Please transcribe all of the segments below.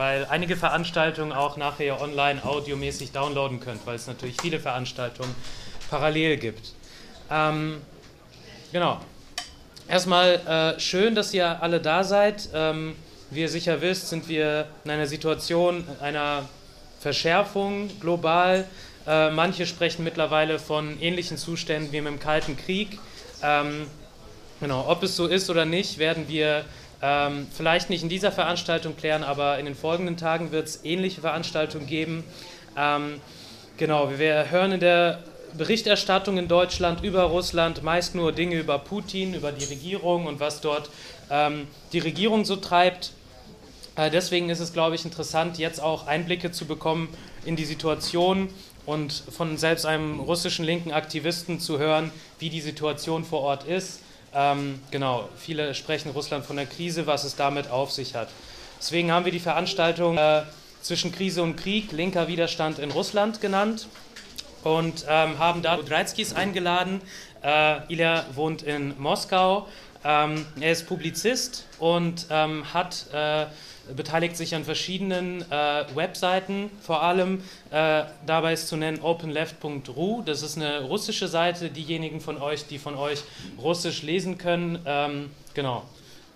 weil einige Veranstaltungen auch nachher online audiomäßig downloaden könnt, weil es natürlich viele Veranstaltungen parallel gibt. Ähm, genau. Erstmal äh, schön, dass ihr alle da seid. Ähm, wie ihr sicher wisst, sind wir in einer Situation einer Verschärfung global. Äh, manche sprechen mittlerweile von ähnlichen Zuständen wie im Kalten Krieg. Ähm, genau, ob es so ist oder nicht, werden wir ähm, vielleicht nicht in dieser Veranstaltung klären, aber in den folgenden Tagen wird es ähnliche Veranstaltungen geben. Ähm, genau, wir hören in der Berichterstattung in Deutschland über Russland meist nur Dinge über Putin, über die Regierung und was dort ähm, die Regierung so treibt. Äh, deswegen ist es, glaube ich, interessant, jetzt auch Einblicke zu bekommen in die Situation und von selbst einem russischen linken Aktivisten zu hören, wie die Situation vor Ort ist. Ähm, genau, viele sprechen Russland von der Krise, was es damit auf sich hat. Deswegen haben wir die Veranstaltung äh, zwischen Krise und Krieg, linker Widerstand in Russland genannt und ähm, haben da Dreitzkis eingeladen. Äh, Ilya wohnt in Moskau. Ähm, er ist Publizist und ähm, hat äh, beteiligt sich an verschiedenen äh, Webseiten, vor allem äh, dabei ist zu nennen openleft.ru. Das ist eine russische Seite. Diejenigen von euch, die von euch Russisch lesen können, ähm, genau,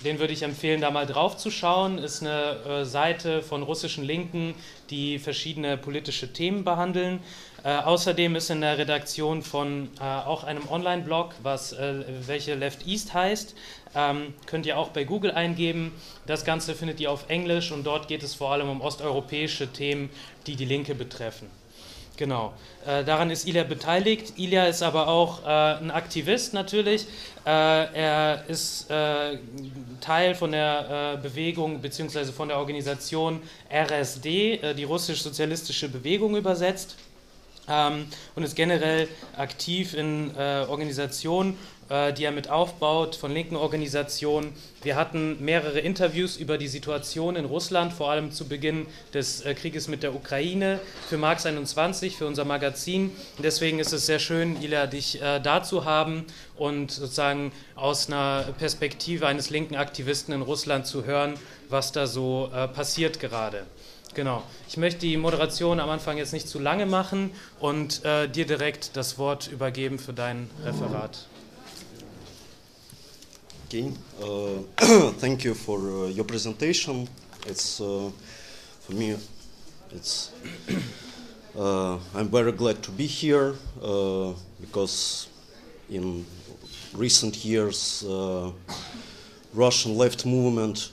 den würde ich empfehlen, da mal drauf zu schauen. Ist eine äh, Seite von russischen Linken, die verschiedene politische Themen behandeln. Äh, außerdem ist in der Redaktion von äh, auch einem Online-Blog, äh, welche Left East heißt, ähm, könnt ihr auch bei Google eingeben. Das Ganze findet ihr auf Englisch und dort geht es vor allem um osteuropäische Themen, die die Linke betreffen. Genau, äh, daran ist Ilya beteiligt. Ilya ist aber auch äh, ein Aktivist natürlich. Äh, er ist äh, Teil von der äh, Bewegung bzw. von der Organisation RSD, äh, die russisch-sozialistische Bewegung übersetzt ähm, und ist generell aktiv in Organisationen, die er mit aufbaut, von linken Organisationen. Wir hatten mehrere Interviews über die Situation in Russland, vor allem zu Beginn des äh, Krieges mit der Ukraine, für Marx 21, für unser Magazin. Deswegen ist es sehr schön, Ila, dich äh, da zu haben und sozusagen aus einer Perspektive eines linken Aktivisten in Russland zu hören, was da so äh, passiert gerade. Genau. Ich möchte die Moderation am Anfang jetzt nicht zu lange machen und äh, dir direkt das Wort übergeben für dein Referat. Okay. Uh, thank you for uh, your presentation. It's uh, for me. It's. Uh, I'm very glad to be here uh, because in recent years, uh, Russian left movement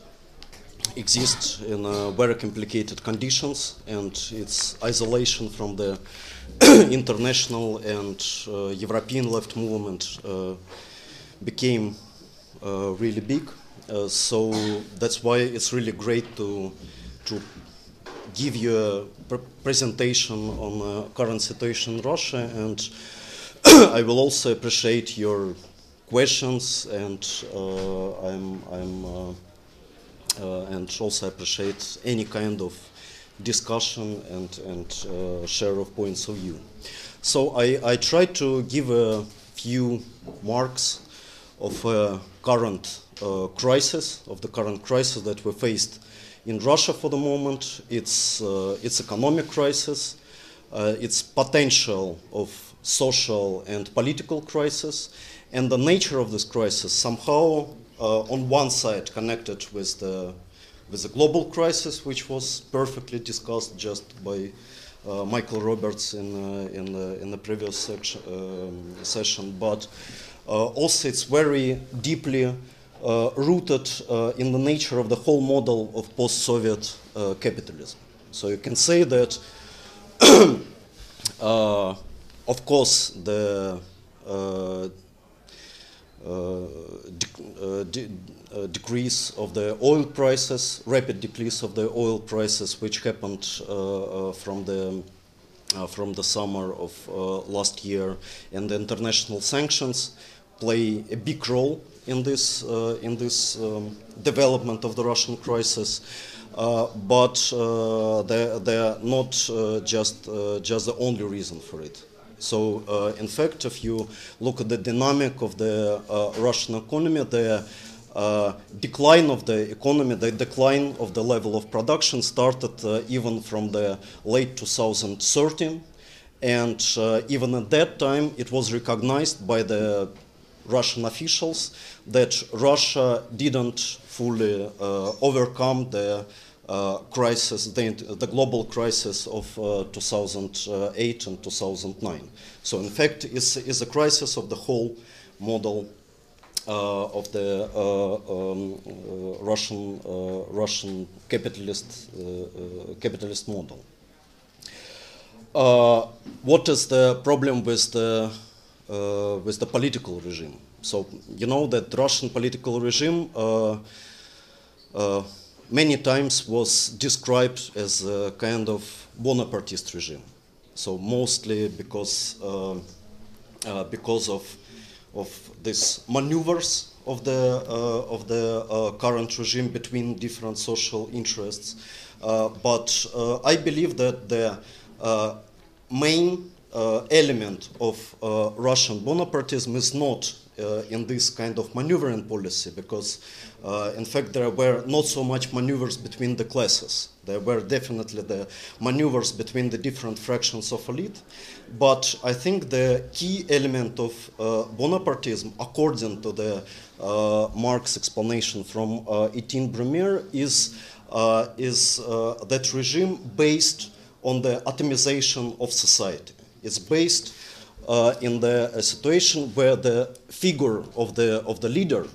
exists in very complicated conditions, and its isolation from the international and European left movement became really big. Uh, so that's why it's really great to to give you a pr- presentation on the current situation in Russia, and I will also appreciate your questions, and uh, I'm I'm uh, and also appreciate any kind of discussion and, and uh, share of points of view. So I, I try to give a few marks of current uh, crisis, of the current crisis that we faced in Russia for the moment. It's, uh, it's economic crisis, uh, its potential of social and political crisis, and the nature of this crisis somehow uh, on one side connected with the with the global crisis, which was perfectly discussed just by uh, Michael Roberts in uh, in the in the previous section, um, session, but also it's very deeply uh, rooted uh, in the nature of the whole model of post-Soviet capitalism. So you can say that, of course, the uh, uh, de uh, decrease of the oil prices, rapid decrease of the oil prices, which happened from the from the summer of last year, and the international sanctions play a big role in this in this um, development of the Russian crisis. Uh, but uh, they're, they're, not uh, just, just the only reason for it. So, uh, in fact, if you look at the dynamic of the uh, Russian economy, the uh, decline of the economy, the decline of the level of production started uh, even from the late 2013. And uh, even at that time, it was recognized by the Russian officials that Russia didn't fully uh, overcome the uh, crisis, the, the, global crisis of uh, 2008 and 2009. So, in fact, it's, it's a crisis of the whole model uh, of the uh, um, uh, Russian Russian capitalist capitalist model. what is the problem with the with the political regime? So you know that Russian political regime many times was described as a kind of Bonapartist regime. So mostly because uh, uh, because of of these maneuvers of the uh, of the uh, current regime between different social interests. Uh, but I believe that the main element of Russian Bonapartism is not in this kind of maneuvering policy because uh, in fact, there were not so much maneuvers between the classes. There were definitely the maneuvers between the different fractions of elite. But I think the key element of uh, Bonapartism, according to the uh, Marx explanation from uh, Eighteenth Brumaire, is, uh, is uh, that regime based on the atomization of society. It's based in the situation where the figure of the, of the leader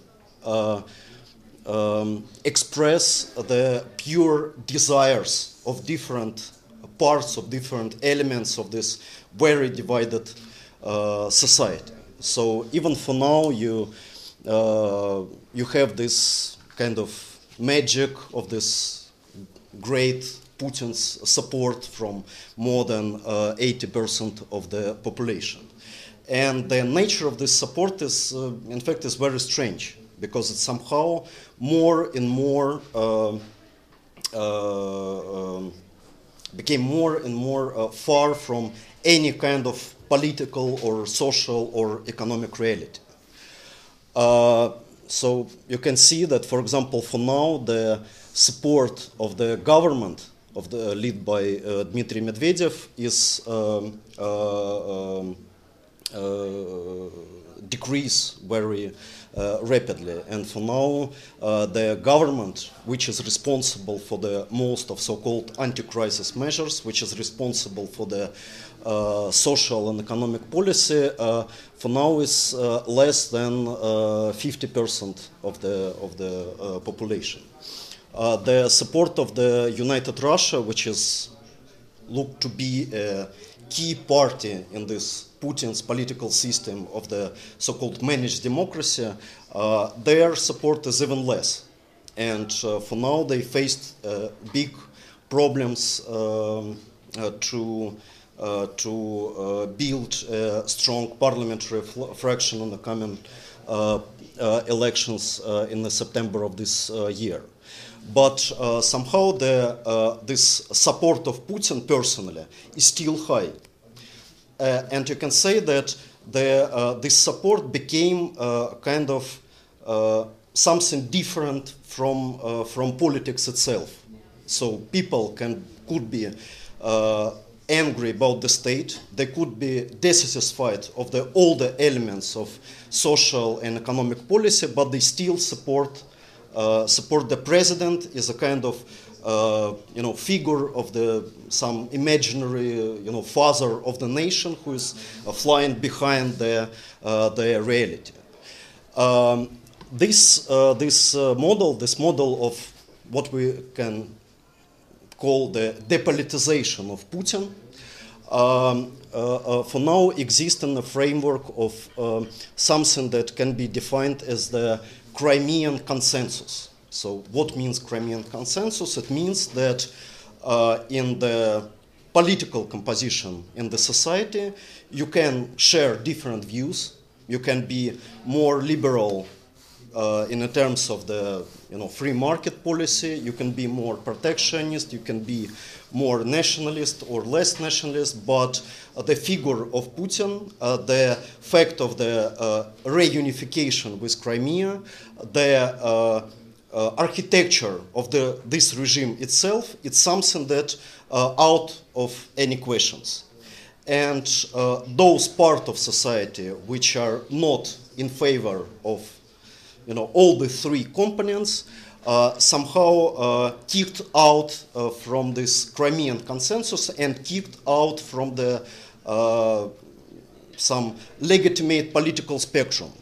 um, express the pure desires of different parts of different elements of this very divided uh, society. So even for now, you uh, you have this kind of magic of this great Putin's support from more than uh, 80% of the population. And the nature of this support is, uh, in fact, is very strange because it's somehow more and more uh, uh, um, became more and more uh, far from any kind of political or social or economic reality. Uh, so you can see that, for example, for now, the support of the government of the led by uh, Dmitry Medvedev is um, uh, um, decrease very uh, rapidly. And for now, uh, the government, which is responsible for the most of so-called anti-crisis measures, which is responsible for the uh, social and economic policy, uh, for now is uh, less than 50% uh, of the of the population. The support of the United Russia, which is looked to be a key party in this Putin's political system of the so-called managed democracy, uh, their support is even less. And uh, for now, they faced uh, big problems um, uh, to uh, to uh, build a strong parliamentary fraction in the coming elections in the September of this year. But somehow the, this support of Putin personally is still high. Uh, and you can say that the, uh, this support became uh, kind of something different from, from politics itself. So people can, could be angry about the state. They could be dissatisfied of the, the elements of social and economic policy, but they still support uh, support the president is a kind of uh, you know, figure of the some imaginary, uh, you know, father of the nation who is uh, flying behind the uh, the reality. Um, this uh, this uh, model, this model of what we can call the depolitization of Putin, um, for now exists in the framework of um, something that can be defined as the Crimean consensus. So, what means Crimean consensus? It means that uh, in the political composition in the society, you can share different views. You can be more liberal uh, in terms of the you know free market policy. You can be more protectionist. You can be more nationalist or less nationalist. But uh, the figure of Putin, uh, the fact of the uh, reunification with Crimea, the uh, uh, architecture of the, this regime itself, it's something that out of any questions. And those part of society which are not in favor of you know, all the three components uh, somehow uh, kicked out uh, from this Crimean consensus and kicked out from the uh, some legitimate political spectrum.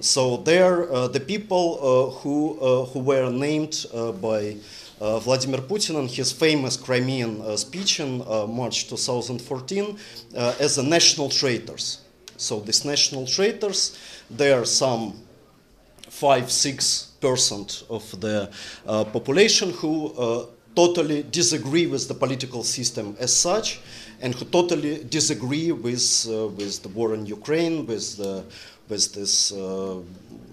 So there, uh, the people uh, who who were named by Vladimir Putin in his famous Crimean speech in March 2014 as the national traitors. So these national traitors, there are some five, six percent of the uh, population who uh, totally disagree with the political system as such, and who totally disagree with uh, with the war in Ukraine, with the with this uh,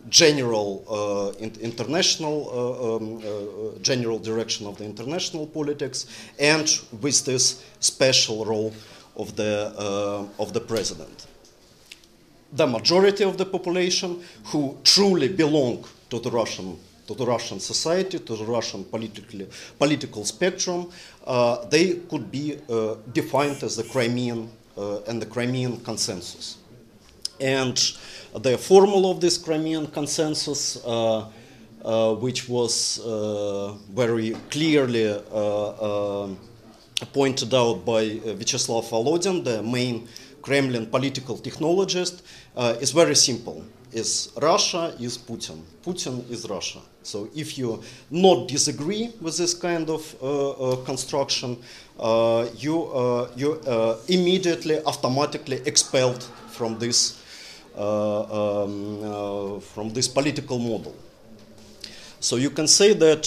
general uh, in international uh, um, general direction of the international politics, and with this special role of the of the president the majority of the population who truly belong to the Russian to the Russian society, to the Russian politically, political spectrum, uh, they could be uh, defined as the Crimean uh, and the Crimean consensus. And the formula of this Crimean consensus, uh, uh, which was uh, very clearly pointed out by Vyacheslav Volodin, the main Kremlin political technologist, uh, is very simple. Is Russia is Putin. Putin is Russia. So if you not disagree with this kind of uh, uh, construction, uh, you uh, you uh, immediately automatically expelled from this um, from this political model. So you can say that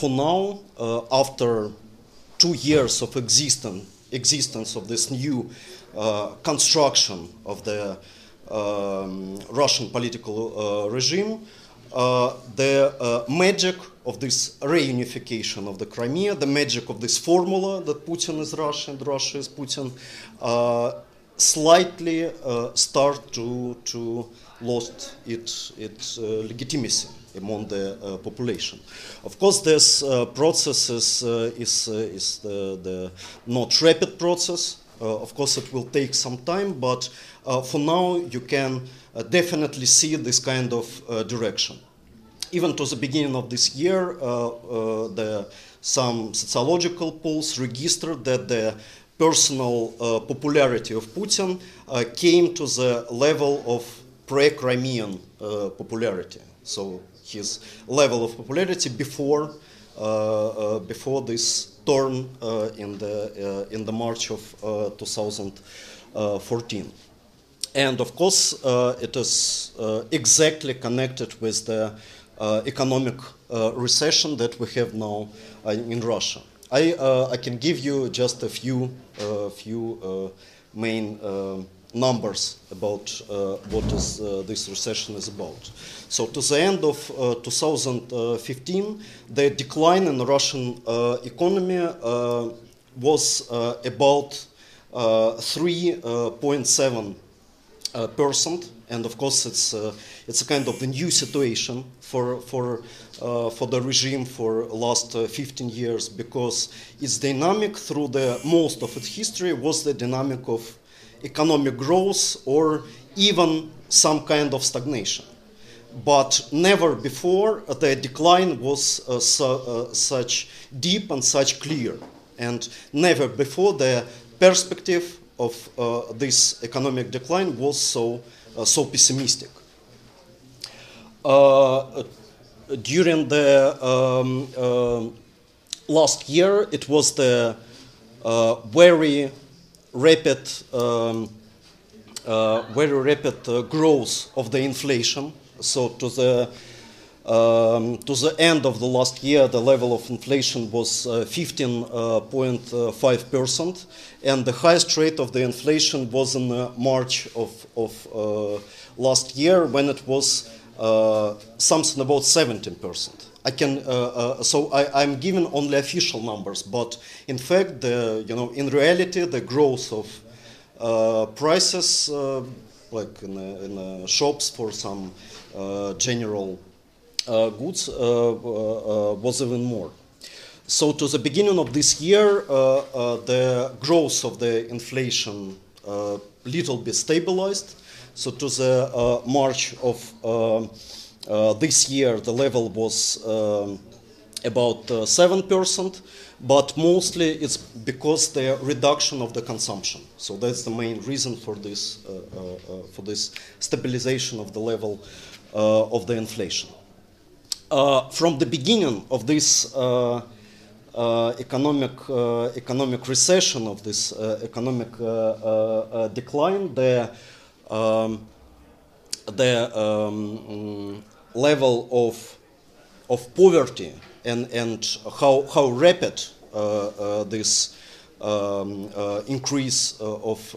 for now, after two years of existence existence of this new uh, construction of the um, Russian political uh, regime, uh, the magic of this reunification of the Crimea, the magic of this formula that Putin is Russia and Russia is Putin, slightly start to, to lost its, its legitimacy among the uh, population. Of course, this uh, process is, uh, is, is the, the, not rapid process. of course, it will take some time, but for now, you can definitely see this kind of direction. Even to the beginning of this year, the, some sociological polls registered that the personal uh, popularity of Putin uh, came to the level of pre-Crimean uh, popularity. So his level of popularity before uh, uh, before this turn uh, in the uh, in the March of uh, 2014. And of course, uh, it is exactly connected with the economic recession that we have now in Russia. I, I can give you just a few few main numbers about uh, what is, uh, this recession is about. So to the end of uh, 2015, the decline in the Russian uh, economy uh, was uh, about 3.7 percent, and of course it's it's a kind of the new situation for for for the regime for last 15 years because its dynamic through the most of its history was the dynamic of economic growth or even some kind of stagnation. But never before the decline was uh, uh, such deep and such clear. And never before the perspective of uh, this economic decline was so, uh, so pessimistic. Uh, during the um, uh, last year, it was the very rapid, um, uh, very rapid uh, growth of the inflation. So to the um, to the end of the last year, the level of inflation was 15.5 uh, percent, and the highest rate of the inflation was in March of, of last year when it was something about 17%. I can, uh, uh, so I, am given only official numbers, but in fact, the, you know, in reality, the growth of uh, prices, uh, like in, in shops for some uh, general uh, goods, was even more. So to the beginning of this year, the growth of the inflation little bit stabilized. So to the March of um, uh, this year, the level was um, about uh, 7%, but mostly it's because the reduction of the consumption. So that's the main reason for this, uh, uh, for this stabilization of the level of the inflation. from the beginning of this uh, economic uh, economic recession of this uh, economic decline, the um, the um, level of, of poverty and, and how, how rapid uh, uh, this um, uh, increase of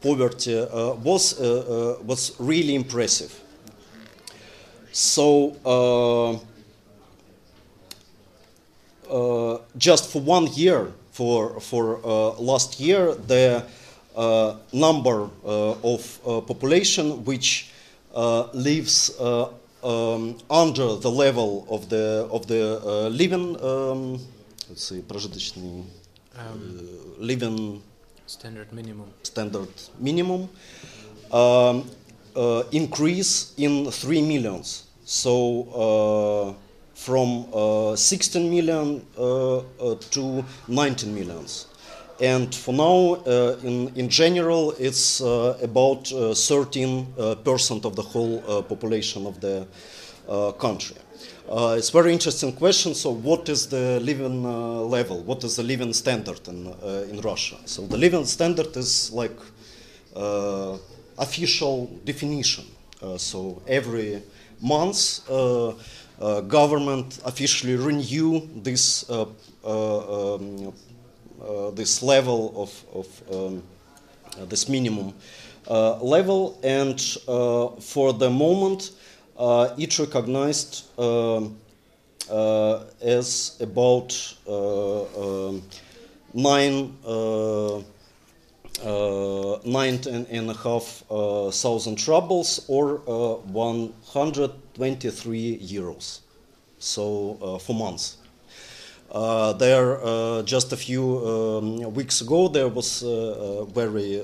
poverty was, was really impressive. So, uh, just for one year, for, for uh, last year, the uh, number of population which lives um, under the level of the of the uh, living um, let's say прожиточный uh, living standard minimum standard minimum um, uh, increase in 3 millions so uh, from uh, 16 million uh, to 19 millions and for now, uh, in, in general, it's uh, about 13% uh, of the whole population of the country. Uh, it's a very interesting question. So, what is the living uh, level? What is the living standard in uh, in Russia? So, the living standard is like official definition. so, every month, government officially renew this um, this level of, of um, uh, this minimum uh, level, and for the moment, it recognized um, as about um, nine. Uh, nine and a half uh, thousand rubles or uh, 123 euros. So for months. Uh, there, uh, just a few um, weeks ago, there was a very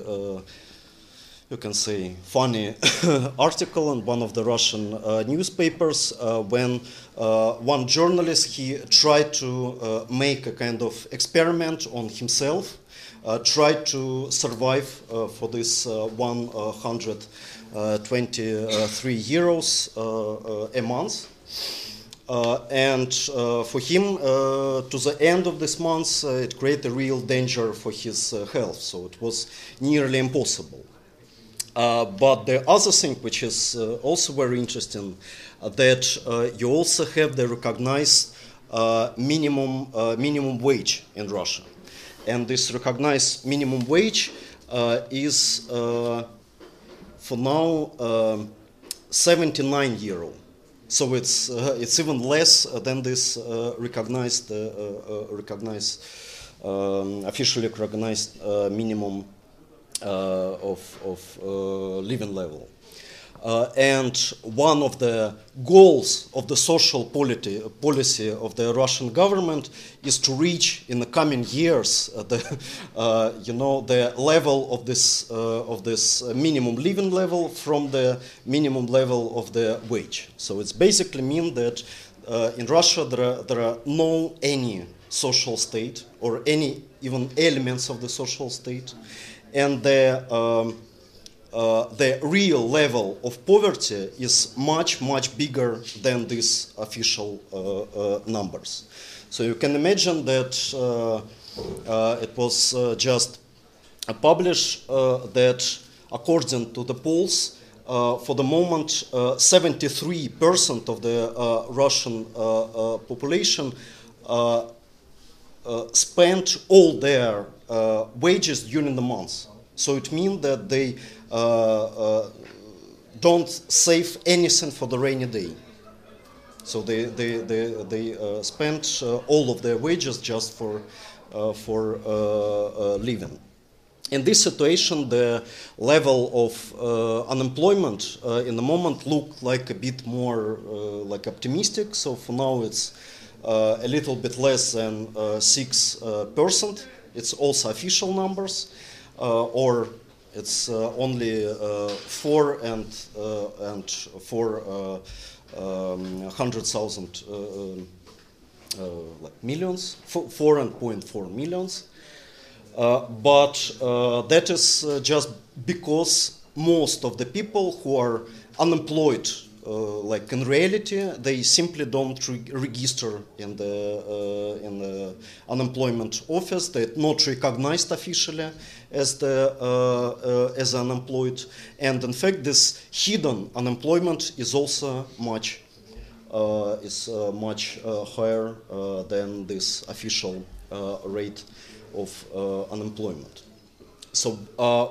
you can say, funny article in one of the Russian uh, newspapers uh, when uh, one journalist he tried to make a kind of experiment on himself, tried to survive for this 123 euros a month. Uh, and uh, for him, uh, to the end of this month, uh, it created a real danger for his uh, health, so it was nearly impossible. Uh, but the other thing, which is also very interesting, that you also have the recognized minimum minimum wage in Russia, and this recognized minimum wage is for now 79 euro so it's uh, it's even less than this uh, recognized uh, recognized um, officially recognized minimum of of living level. Uh, and one of the goals of the social polity, policy of the Russian government is to reach in the coming years uh, the, uh, you know, the level of this, uh, of this minimum living level from the minimum level of the wage. So it's basically mean that uh, in Russia there are, there are no any social state or any even elements of the social state, and the um, uh, the real level of poverty is much, much bigger than these official uh, uh, numbers. So you can imagine that uh, it was just published that according to the polls, for the moment, 73% of the Russian population spent all their wages during the month. So it means that they uh, uh, don't save anything for the rainy day. So they, they, they, they uh, spend uh, all of their wages just for, uh, for uh, uh, living. In this situation, the level of uh, unemployment in the moment looked like a bit more like optimistic. So for now, it's a little bit less than six percent. It's also official numbers, or it's only four and and four um, 100,000 uh, um, uh, like millions, 4.4 millions. Uh, but that is just because most of the people who are unemployed uh, like in reality, they simply don't re- register in the uh, in the unemployment office. They're not recognized officially as the uh, as unemployed, and in fact, this hidden unemployment is also much is much higher than this official rate of unemployment. So,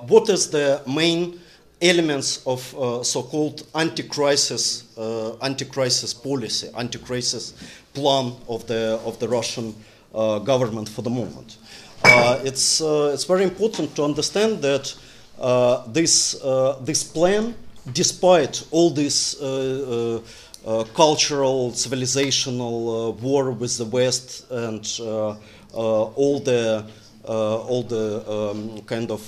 what is the main elements of uh, so-called anti-crisis, uh, anti-crisis policy, anti-crisis plan of the of the Russian uh, government for the moment. Uh, it's uh, it's very important to understand that uh, this this plan, despite all this. cultural, civilizational war with the West and all the all the um, kind of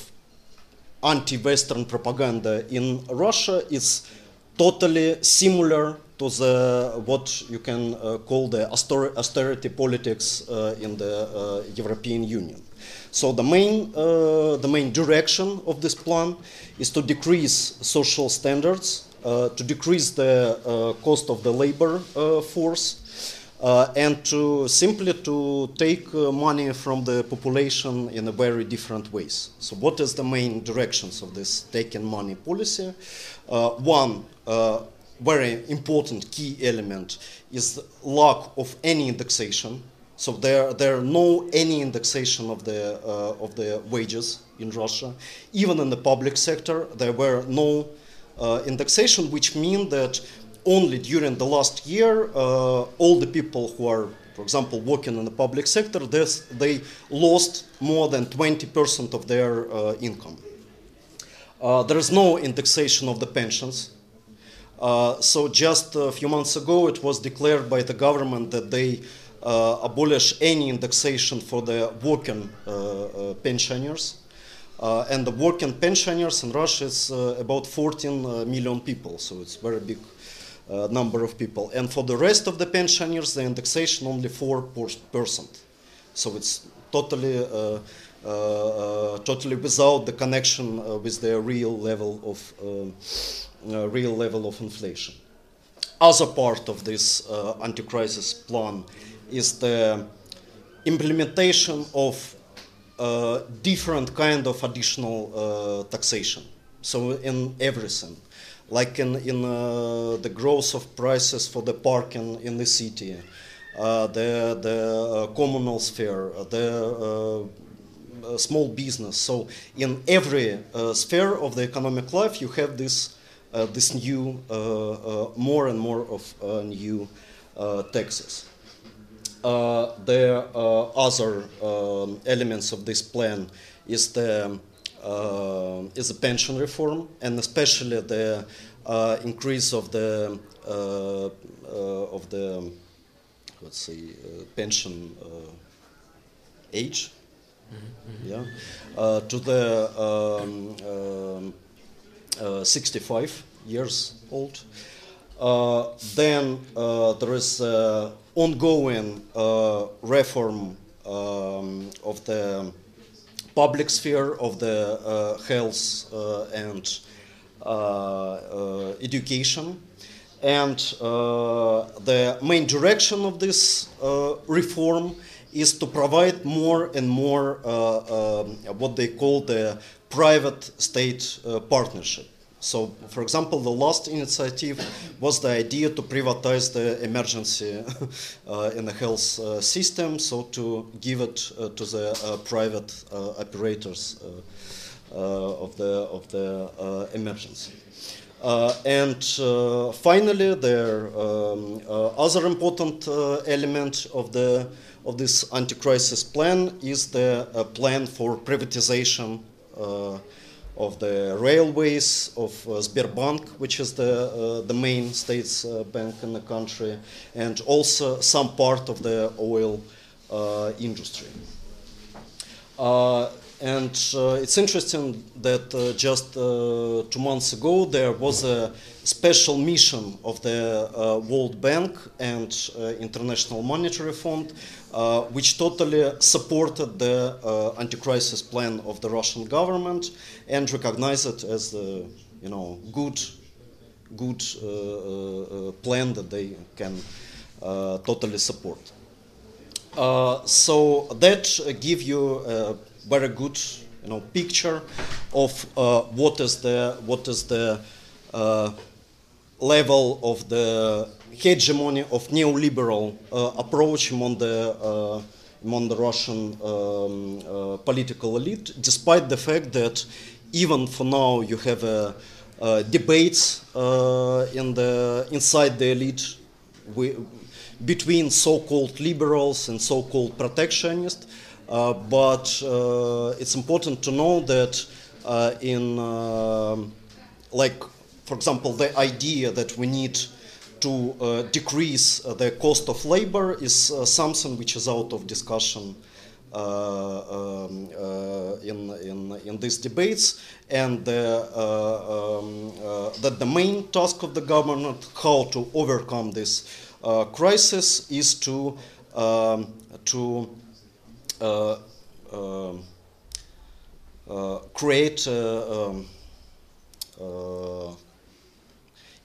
anti-Western propaganda in Russia is totally similar to the what you can uh, call the austerity politics uh, in the uh, European Union. So the main uh, the main direction of this plan is to decrease social standards, uh, to decrease the uh, cost of the labor force, uh, and to simply to take uh, money from the population in a very different ways. So, what is the main directions of this taking money policy? Uh, one uh, very important key element is lack of any indexation. So there, there are no any indexation of the uh, of the wages in Russia. Even in the public sector, there were no uh, indexation, which means that only during the last year, uh, all the people who are, for example, working in the public sector, this, they lost more than 20% of their uh, income. Uh, there is no indexation of the pensions. Uh, so just a few months ago, it was declared by the government that they abolish any indexation for the working uh, pensioners. and the working pensioners in Russia is about 14 million people, so it's very big uh, number of people. And for the rest of the pensioners, the indexation only 4%. So it's totally, uh, uh, uh, totally without the connection uh, with the real level of, uh, real level of inflation. Other part of this anti-crisis plan is the implementation of different kind of additional taxation. So in everything like in, in uh, the growth of prices for the parking in the city, uh, the, the uh, communal sphere, the uh, small business. So in every uh, sphere of the economic life, you have this, uh, this new, more and more of new taxes. The other um, elements of this plan is the uh, is a pension reform, and especially the uh, increase of the uh, of the let's say pension age. Mm-hmm. Yeah, to the um, um 65 years old. Uh, then uh, there is uh, ongoing reform um, of the public sphere of the uh, health uh, and uh, education. And the main direction of this reform is to provide more and more um, what they call the private state partnership. So, for example, the last initiative was the idea to privatize the emergency uh, in the health uh, system, so to give it uh, to the uh, private uh, operators uh, of the of the emergency. And finally, the um, other important element of the of this anti-crisis plan is the plan for privatization of the railways of uh, Sberbank, which is the uh, the main states uh, bank in the country, and also some part of the oil industry. And uh, it's interesting that uh, just uh, two months ago there was a special mission of the uh, World Bank and uh, International Monetary Fund, uh, which totally supported the anti-crisis plan of the Russian government and recognized it as the, you know, good, good plan that they can totally support. So that give you a very good you know, picture of uh, what is the, what is the uh, level of the hegemony of neoliberal uh, approach among the, uh, among the Russian um, uh, political elite, despite the fact that even for now you have uh, debates in the, inside the elite we, between so-called liberals and so-called protectionists. Uh, but uh, it's important to know that uh, in, like, for example, the idea that we need to uh, decrease uh, the cost of labor is uh, something which is out of discussion um, in, in, in these debates, and um, that the main task of the government, how to overcome this crisis, is to um, to uh, um, uh, create uh, um,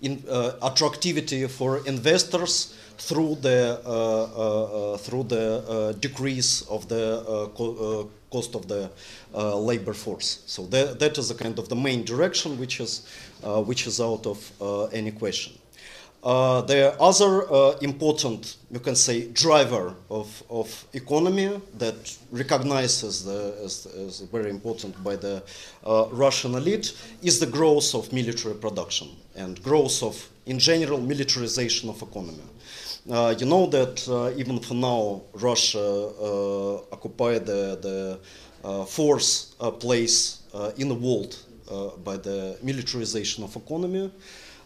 in, attractivity for investors through the through the decrease of the co cost of the uh, labor force. So that, that is a kind of the main direction which is, uh, which is out of uh, any question. Uh, the other uh, important, you can say, driver of, of economy that recognizes the, as, as very important by the uh, Russian elite is the growth of military production and growth of, in general, militarization of economy. Uh, you know that uh, even for now, Russia uh, occupied the, the fourth place in the world by the militarization of economy.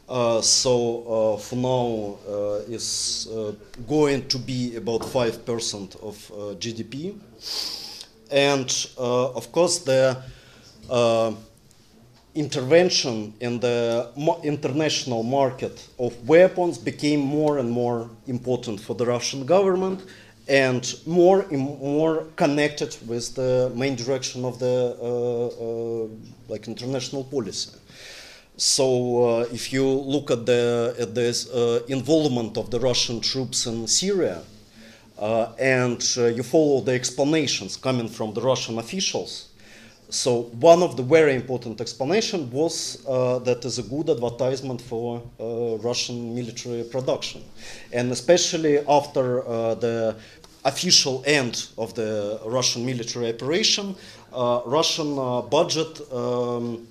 Uh, so uh, for now uh, is going to be about 5% of GDP. And of course, the intervention in the international market of weapons became more and more important for the Russian government and more and more connected with the main direction of the uh, uh, like international policy. So uh, if you look at the at uh, involvement of the Russian troops in Syria, uh, and uh, you follow the explanations coming from the Russian officials, so one of the very important explanation was uh, that is a good advertisement for uh, Russian military production, and especially after the official end of the Russian military operation, Russian budget. Um,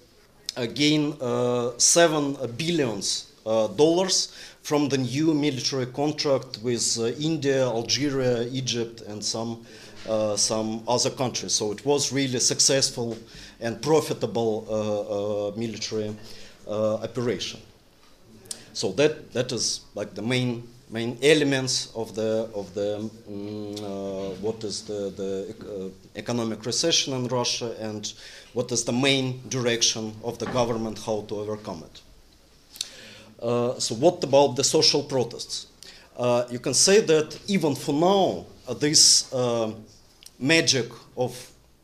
gain uh, seven billions uh, dollars from the new military contract with uh, India, Algeria, Egypt, and some uh, some other countries. So it was really successful and profitable uh, uh, military operation. So that that is like the main main elements of the of the um, what is the the economic recession in Russia and what is the main direction of the government, how to overcome it. Uh, so what about the social protests? Uh, you can say that even for now, uh, this uh, magic of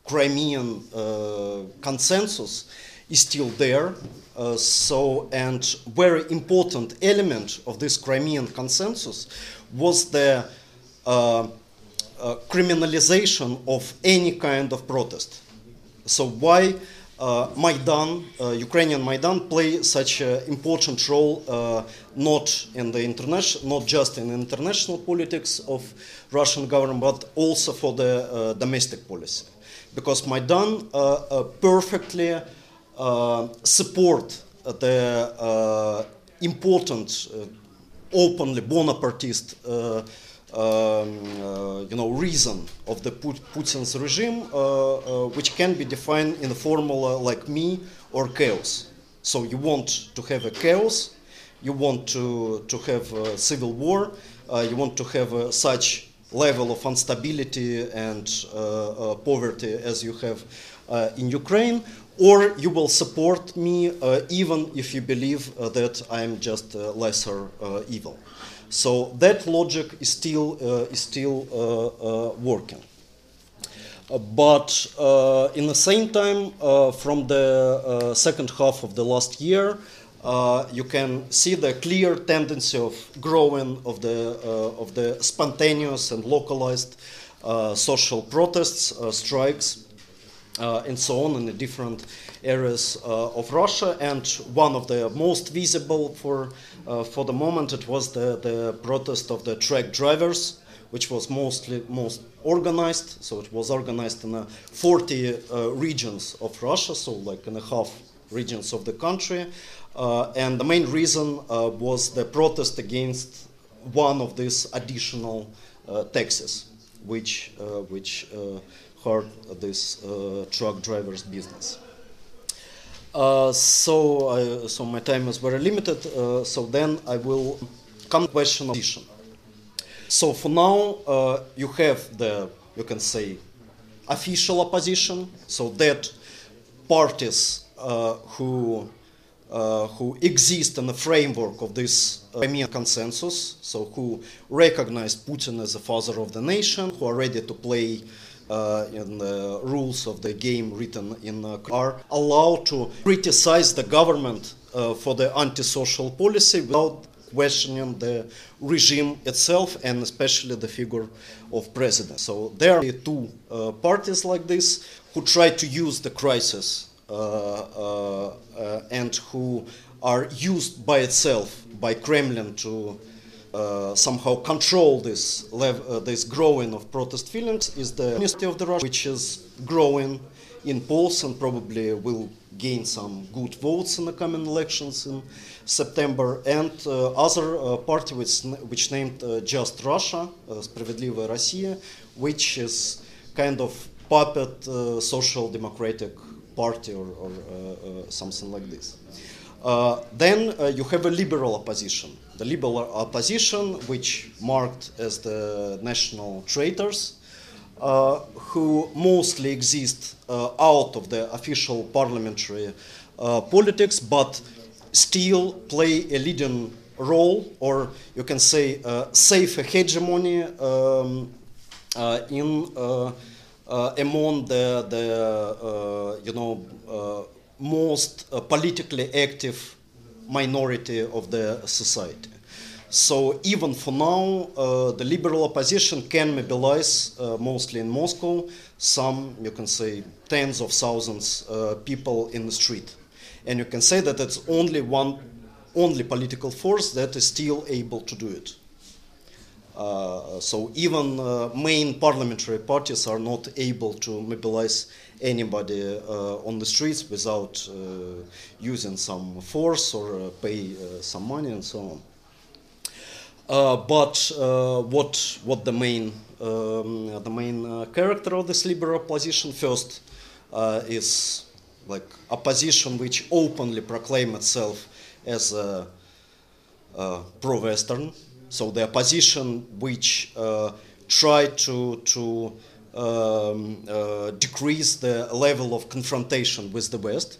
Crimean uh, consensus is still there. Uh, so, and very important element of this Crimean consensus was the criminalization of any kind of protest. So why uh, Maidan, uh, Ukrainian Maidan, play such an important role uh, not in the international, not just in international politics of Russian government, but also for the uh, domestic policy, because Maidan uh, uh, perfectly support the uh, important, uh, openly Bonapartist, uh, um, uh, you know, reason of the Put- Putin's regime, uh, uh, which can be defined in a formula like me or chaos. So you want to have a chaos, you want to, to have a civil war, uh, you want to have uh, such level of instability and uh, uh, poverty as you have uh, in Ukraine, or you will support me even if you believe that I am just lesser evil. So that logic is still is still working. But uh, in the same time, uh, from the uh, second half of the last year, uh, you can see the clear tendency of growing of the uh, of the spontaneous and localized uh, social protests, uh, strikes, uh, and so on in the different areas uh, of Russia. And one of the most visible for for the moment it was the, the protest of the truck drivers, which was mostly most organized. So it was organized in uh, 40 uh, regions of Russia, so like in a half regions of the country. Uh, and the main reason uh, was the protest against one of these additional uh, taxes, which uh, which uh, hurt this uh, truck driver's business. Uh, so, I, so my time is very limited. Uh, so then I will come to question of opposition. So for now, uh, you have the you can say official opposition. So that parties uh, who uh, who exist in the framework of this uh, Crimean consensus, so who recognize Putin as the father of the nation, who are ready to play uh, in the rules of the game written in uh, are allowed to criticize the government uh, for the antisocial policy without questioning the regime itself and especially the figure of president. So there are two uh, parties like this who try to use the crisis uh, uh, uh, and who are used by itself by Kremlin to uh, somehow control this lev- uh, this growing of protest feelings is the Ministry of the Russia, which is growing in polls and probably will gain some good votes in the coming elections in September, and uh, other uh, party which, which named uh, Just Russia, uh, Справедливая Россия, which is kind of puppet uh, social democratic party or, or uh, uh, something like this. Uh, then you have a liberal opposition. The liberal opposition, which marked as the national traitors, who mostly exist out of the official parliamentary politics, but still play a leading role, or you can say uh, safe hegemony um, uh, in uh, among the, the uh, you know uh, most uh, politically active minority of the society. So even for now, uh, the liberal opposition can mobilize, uh, mostly in Moscow, some you can say tens of thousands uh, people in the street, and you can say that it's only one, only political force that is still able to do it. Uh, so even uh, main parliamentary parties are not able to mobilize anybody uh, on the streets without using some force or pay some money and so on. Uh, but uh, what what the main um, the main uh, character of this liberal opposition first is like opposition which openly proclaim itself as pro-Western. So the opposition which uh, try to to um, uh, decrease the level of confrontation with the West.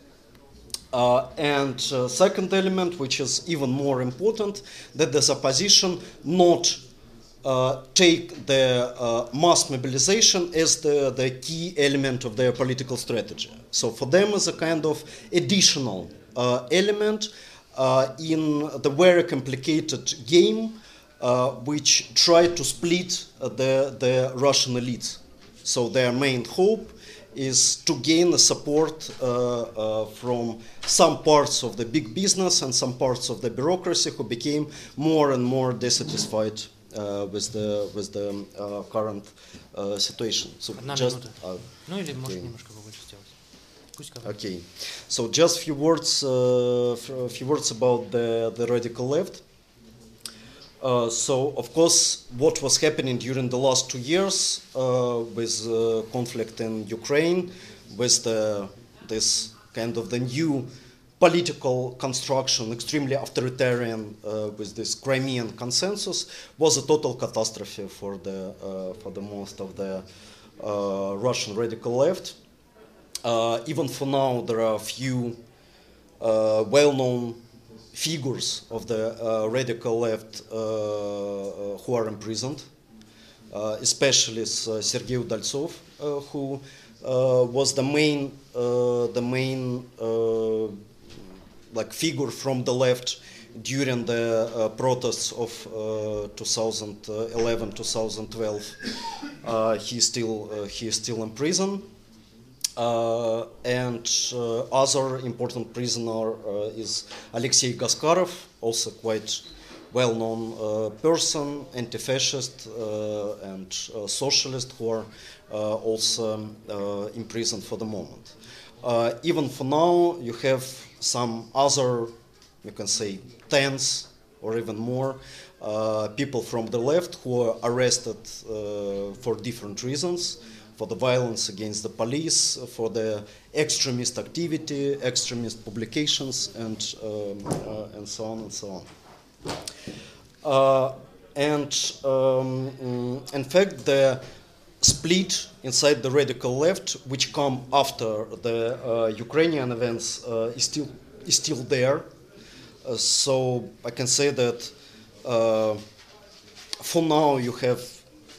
Uh, and uh, second element, which is even more important, that this opposition not uh, take the uh, mass mobilization as the, the key element of their political strategy. So for them is a kind of additional uh, element in the very complicated game which try to split uh, the, the Russian elite. So their main hope is to gain the support uh, uh, from some parts of the big business and some parts of the bureaucracy who became more and more dissatisfied uh, with the with the uh, current uh, situation. So Одна just минута. uh, Ну или может окей. немножко побольше сделать. Okay, so just few words, uh, a few words about the, the radical left. Uh, so, of course, what was happening during the last two years uh, with uh, conflict in Ukraine, with the, this kind of the new political construction, extremely authoritarian, uh, with this Crimean consensus, was a total catastrophe for the for the most of the Russian radical left. even for now, there are a few well-known figures of the uh, radical left uh, uh, who are imprisoned, especially Sergei Udaltsov, who was the main the main like figure from the left during the uh, protests of uh, 2011 2012 uh, he still he is still in prison uh, and uh, other important prisoner uh, is Alexei Gaskarov, also quite well-known person, anti-fascist and socialist, who are also imprisoned for the moment. even for now, you have some other, you can say, tens or even more uh, people from the left who are arrested uh, for different reasons for the violence against the police, for the extremist activity, extremist publications, and, um, uh, and so on and so on. Uh, and um, mm, in fact, the split inside the radical left, which come after the uh, Ukrainian events, uh, is still is still there. Uh, so I can say that uh, for now you have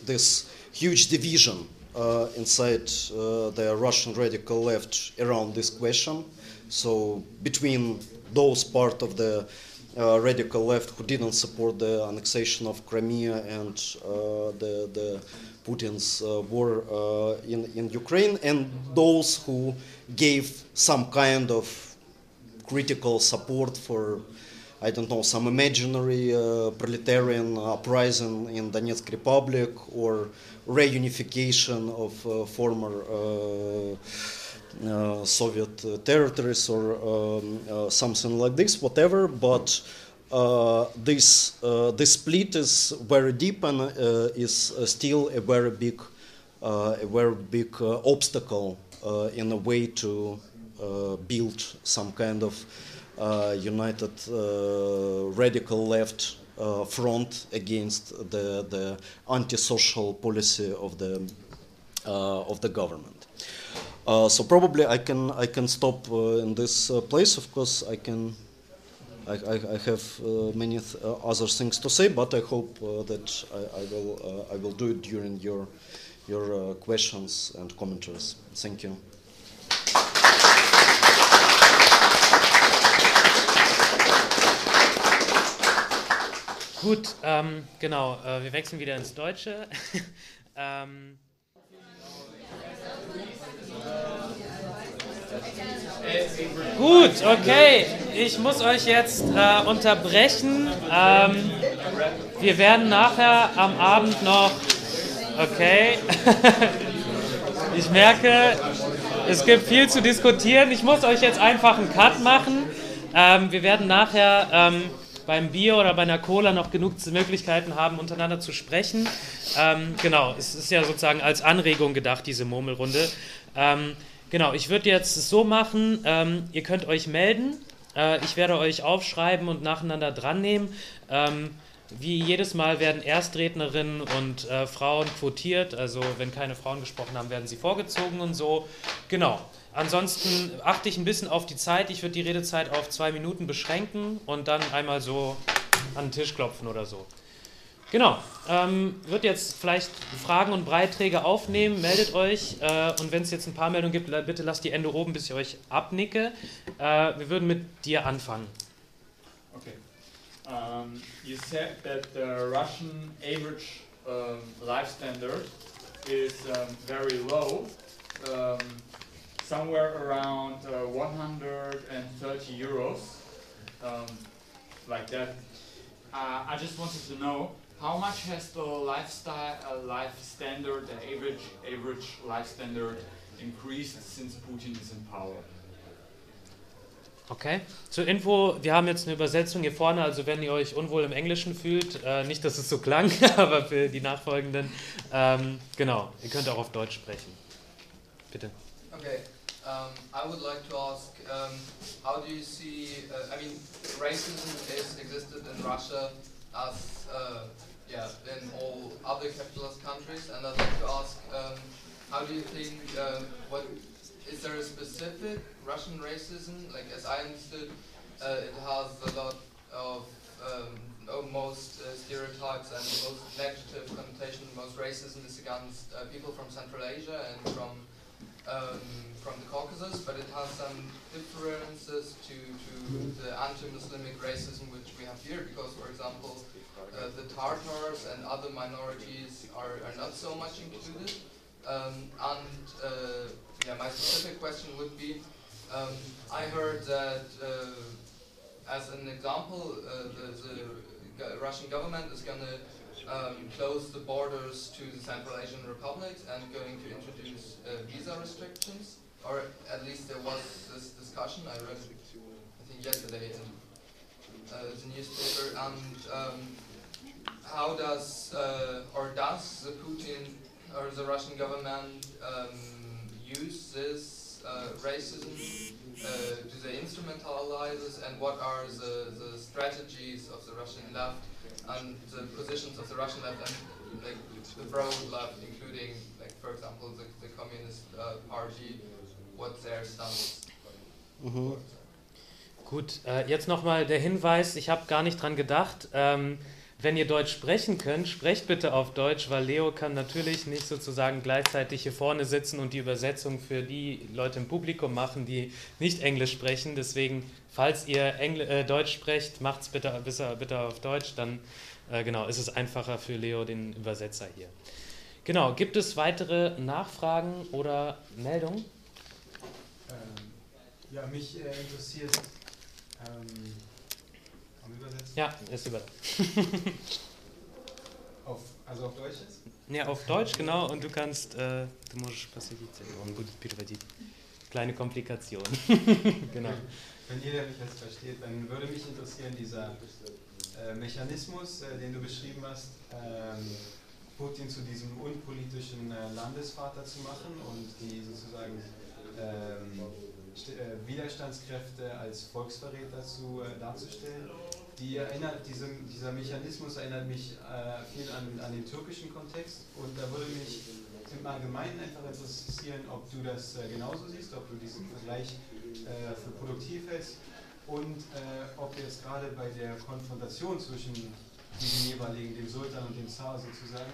this huge division inside uh, the Russian radical left around this question. So between those part of the uh, radical left who didn't support the annexation of Crimea and uh, the, the Putin's uh, war uh, in, in Ukraine, and those who gave some kind of critical support for I don't know, some imaginary uh, proletarian uprising in Donetsk Republic or reunification of uh, former uh, uh Soviet territories or um, uh, something like this, whatever. But uh, this this split is very deep and is still a very big a very big obstacle in a way to build some kind of united uh, radical left uh, front against the, the antisocial policy of the, of the government. Uh, so probably I can I can stop uh, in this uh, place. Of course, I can. I, I, have many th other things to say, but I hope that I, I will I will do it during your your questions and commentaries. Thank you. Gut, ähm, genau, äh, wir wechseln wieder ins Deutsche. ähm, Gut, okay. Ich muss euch jetzt äh, unterbrechen. Ähm, wir werden nachher am Abend noch. Okay. ich merke, es gibt viel zu diskutieren. Ich muss euch jetzt einfach einen Cut machen. Ähm, wir werden nachher. Ähm, beim Bier oder bei einer Cola noch genug Möglichkeiten haben, untereinander zu sprechen. Ähm, genau, es ist ja sozusagen als Anregung gedacht, diese Murmelrunde. Ähm, genau, ich würde jetzt so machen, ähm, ihr könnt euch melden. Äh, ich werde euch aufschreiben und nacheinander dran nehmen. Ähm, wie jedes Mal werden Erstrednerinnen und äh, Frauen quotiert. Also wenn keine Frauen gesprochen haben, werden sie vorgezogen und so. Genau. Ansonsten achte ich ein bisschen auf die Zeit. Ich würde die Redezeit auf zwei Minuten beschränken und dann einmal so an den Tisch klopfen oder so. Genau. Ähm, wird jetzt vielleicht Fragen und Beiträge aufnehmen. Meldet euch. Äh, und wenn es jetzt ein paar Meldungen gibt, bitte lasst die Hände oben, bis ich euch abnicke. Äh, wir würden mit dir anfangen. Okay. Um, you said that the Russian average um, life standard is um, very low. Um, somewhere around uh, 130 euros, um, like that. Uh, I just wanted to know how much has the lifestyle, uh, life standard, the average average life standard increased since Putin is in power. Okay. Zur Info, wir haben jetzt eine Übersetzung hier vorne, also wenn ihr euch unwohl im Englischen fühlt, äh, nicht, dass es so klang, aber für die Nachfolgenden, ähm, genau, ihr könnt auch auf Deutsch sprechen. Bitte. Okay, um, I would like to ask, um, how do you see, uh, I mean, racism is existed in Russia as, uh, yeah, in all other capitalist countries, and I'd like to ask, um, how do you think, uh, what is there a specific Russian racism? Like, as I understood, uh, it has a lot of um, most uh, stereotypes and most negative connotation. Most racism is against uh, people from Central Asia and from um, from the Caucasus, but it has some differences to, to the anti-Muslimic racism which we have here, because, for example, uh, the Tartars and other minorities are, are not so much included. Um, and uh, yeah, my specific question would be, um, I heard that, uh, as an example, uh, the, the Russian government is going to um, close the borders to the Central Asian republics and going to introduce uh, visa restrictions, or at least there was this discussion. I read, I think yesterday in uh, the newspaper. And um, how does uh, or does the Putin or the Russian government um, use this uh, racism? Uh, do they instrumentalize this, and what are the, the strategies of the Russian left and the positions of the Russian left and like the broad left, including like for example the, the Communist uh, Party, what's their stance? Mhm. Gut, äh, jetzt nochmal der Hinweis, ich habe gar nicht dran gedacht. Ähm, wenn ihr Deutsch sprechen könnt, sprecht bitte auf Deutsch, weil Leo kann natürlich nicht sozusagen gleichzeitig hier vorne sitzen und die Übersetzung für die Leute im Publikum machen, die nicht Englisch sprechen. Deswegen, falls ihr Engl äh, Deutsch sprecht, macht es bitte, bitte, bitte auf Deutsch, dann äh, genau, ist es einfacher für Leo, den Übersetzer hier. Genau, gibt es weitere Nachfragen oder Meldungen? Ähm, ja, mich äh, interessiert. Ähm, ja, ist über. auf, also auf Deutsch jetzt? Ja, auf Deutsch, genau. Und du kannst, äh, du musst посадиться, он будет переводить. Kleine Komplikation. genau. Wenn jeder mich jetzt versteht, dann würde mich interessieren, dieser äh, Mechanismus, äh, den du beschrieben hast, ähm, Putin zu diesem unpolitischen äh, Landesvater zu machen und die sozusagen ähm, äh, Widerstandskräfte als Volksverräter zu, äh, darzustellen die erinnert, diese, dieser Mechanismus erinnert mich äh, viel an, an den türkischen Kontext und da würde mich im Allgemeinen einfach interessieren, ob du das äh, genauso siehst, ob du diesen Vergleich äh, für produktiv hältst und äh, ob jetzt gerade bei der Konfrontation zwischen diesem jeweiligen, dem Sultan und dem Zar sozusagen,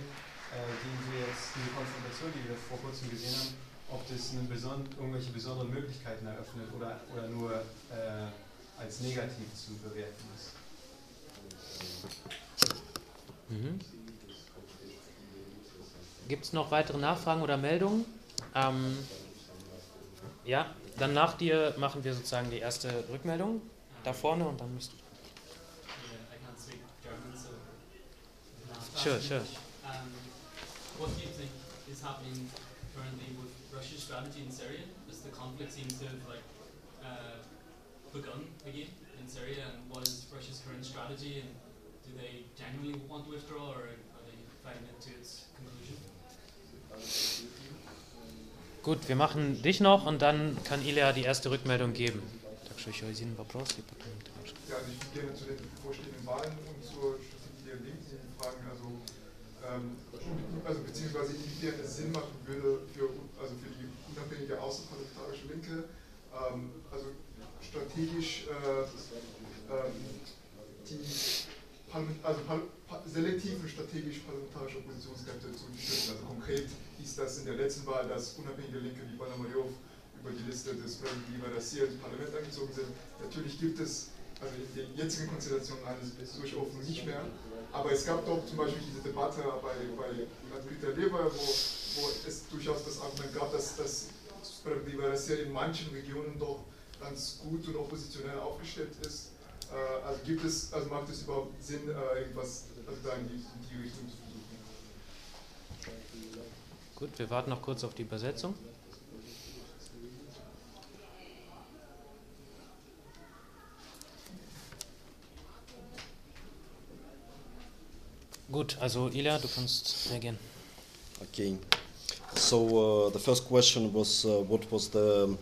äh, den wir jetzt, diese Konfrontation, die wir vor kurzem gesehen haben, ob das beson irgendwelche besonderen Möglichkeiten eröffnet oder, oder nur äh, als negativ zu bewerten ist. Mhm. Gibt es noch weitere Nachfragen oder Meldungen? Ähm, ja, dann nach dir machen wir sozusagen die erste Rückmeldung da vorne und dann müsst du. Sure, sure. Um, what do you think is happening currently with Russia's strategy in Syria? Does the conflict seem to have like uh, begun again in Syria, and what is Russia's current strategy? And do they genuinely want to withdraw, or are they fighting it to its conclusion? Gut, wir machen dich noch und dann kann Ilya die erste Rückmeldung geben. Ja, also ich würde gerne zu den bevorstehenden Wahlen und zur Strategie der Linken fragen, also, ähm, also beziehungsweise inwiefern es Sinn machen würde für, also für die unabhängige außenparlamentarische Linke, ähm, also strategisch äh, ähm, die also selektiv und strategisch parlamentarische Oppositionskräfte zu unterstützen. Also konkret hieß das in der letzten Wahl, dass unabhängige Linke wie Banamayov über die Liste des Präsidenten Rassier ins Parlament eingezogen sind. Natürlich gibt es also in der jetzigen Konstellation eines durchaus nicht mehr. Aber es gab doch zum Beispiel diese Debatte bei, bei Peter Leber, wo, wo es durchaus das Argument gab, dass das Rassier in manchen Regionen doch ganz gut und oppositionell aufgestellt ist äh, also gibt es, also macht es überhaupt Sinn, äh, irgendwas also da in die, in die Richtung zu versuchen? Gut, wir warten noch kurz auf die Übersetzung. Gut, also Ilya, du kannst reagieren. Okay. So uh, the first question was uh, what was the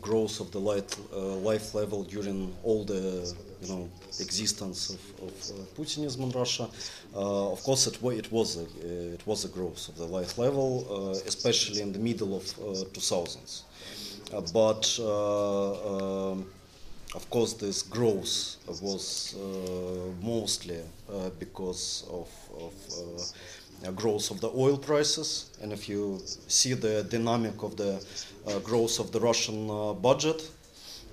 growth of the light, uh, life level during all the you know existence of, of uh, Putinism in Russia. Uh, of course, it, it was a, it was a growth of the life level, especially in the middle of 2000s. but of course, this growth was uh, mostly uh, because of, of uh, growth of the oil prices. And if you see the dynamic of the growth of the Russian budget,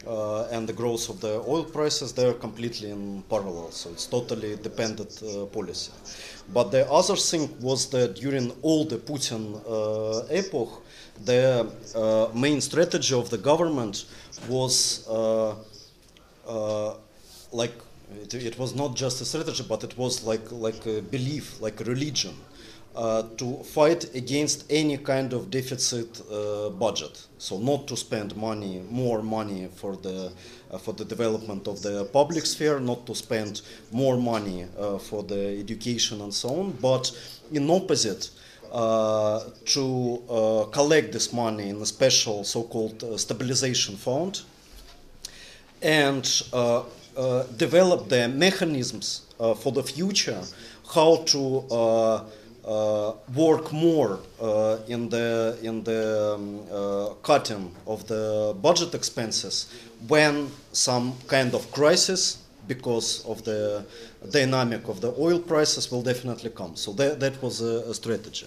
uh, and the growth of the oil prices, they are completely in parallel. So it's totally dependent uh, policy. But the other thing was that during all the Putin uh, epoch, the main strategy of the government was uh, like it, it, was not just a strategy, but it was like like a belief, like a religion, uh, to fight against any kind of deficit uh, budget. So not to spend money, more money for the uh, for the development of the public sphere, not to spend more money uh, for the education and so on, but in opposite. Uh, to collect this money in a special so-called stabilization fund, and develop the mechanisms for the future how to work more uh, in the in the um, uh, cutting of the budget expenses when some kind of crisis because of the dynamic of the oil prices will definitely come. So that, that was a, a strategy.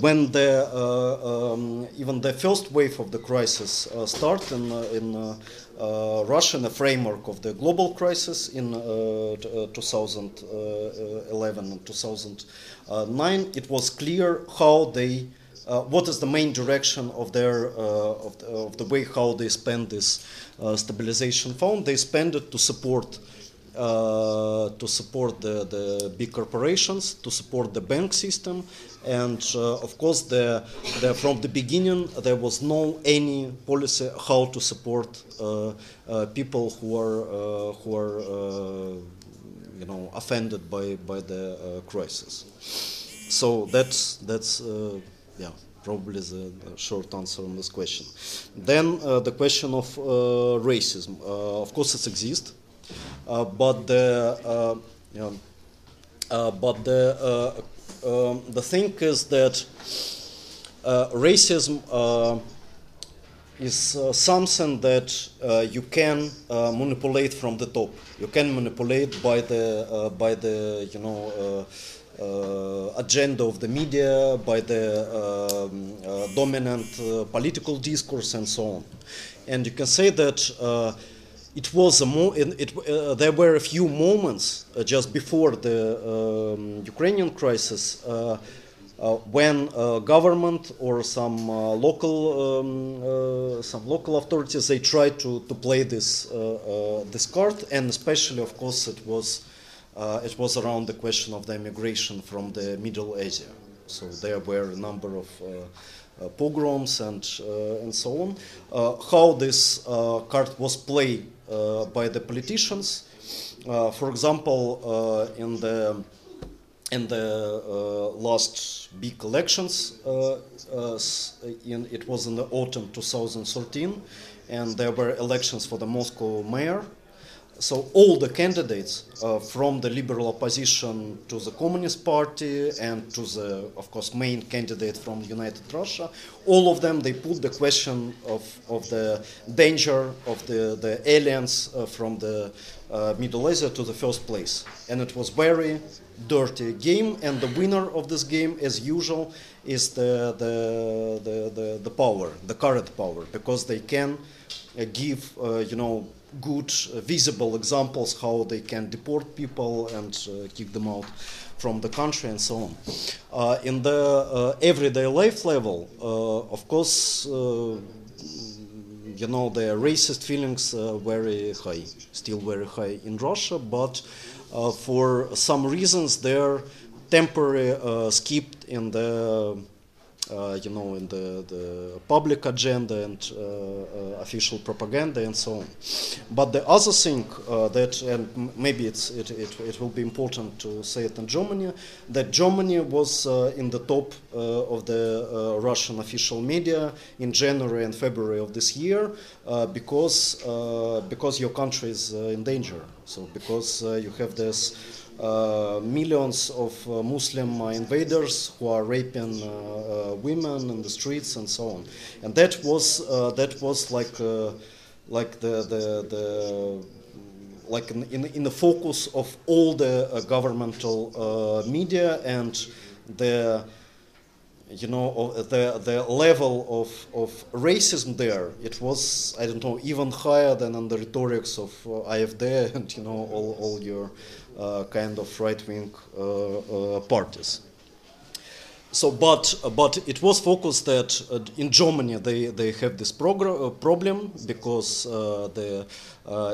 When the um, even the first wave of the crisis started in in uh, Russia in the framework of the global crisis in uh, uh, 2011 and 2009, it was clear how they, what is the main direction of their of the, of, the, way how they spend this stabilization fund. They spend it to support uh, to support the, the big corporations, to support the bank system, and uh, of course, the, the, from the beginning there was no any policy how to support uh, people who are who are you know offended by by the crisis. So that's that's yeah probably the, the, short answer on this question. Then uh, the question of uh, racism. Uh, of course, it exists. Uh, but the uh, you know, uh, but the um, the thing is that racism is uh, something that uh, you can uh, manipulate from the top. You can manipulate by the by the you know agenda of the media, by the um, dominant political discourse, and so on. And you can say that it was a mo- it, uh, there were a few moments uh, just before the um, Ukrainian crisis uh, uh when uh, government or some uh, local um, some local authorities they tried to, to play this this card and especially of course it was it was around the question of the immigration from the Middle Asia. So there were a number of pogroms and and so on. how this card was played by the politicians. Uh, for example, uh, in the in the last big elections, in, it was in the autumn 2013, and there were elections for the Moscow mayor so all the candidates uh, from the liberal opposition to the Communist Party and to the, of course, main candidate from United Russia, all of them they put the question of, of the danger of the, the aliens uh, from the uh, Middle Asia to the first place, and it was very dirty game. And the winner of this game, as usual, is the the the, the, the power, the current power, because they can uh, give, uh, you know good uh, visible examples how they can deport people and uh, kick them out from the country and so on. Uh, in the uh, everyday life level, uh, of course, uh, you know, the racist feelings very high, still very high in Russia, but for some reasons they're temporarily skipped in the Uh, you know, in the, the public agenda and uh, uh, official propaganda and so on. But the other thing uh, that, and maybe it's, it, it, it, will be important to say it in Germany, that Germany was uh, in the top of the Russian official media in January and February of this year because, because your country is in danger. So because you have this uh, millions of uh, Muslim invaders who are raping uh, women in the streets and so on. And that was that was like like the the, the like in, in, in, the focus of all the uh, governmental uh, media and the you know the the level of, of racism there it was I don't know even higher than in the rhetorics of uh, AfD and you know all, all your uh, kind of right-wing uh, uh, parties. So, but but it was focused that uh, in Germany they, they have this uh, problem because uh, the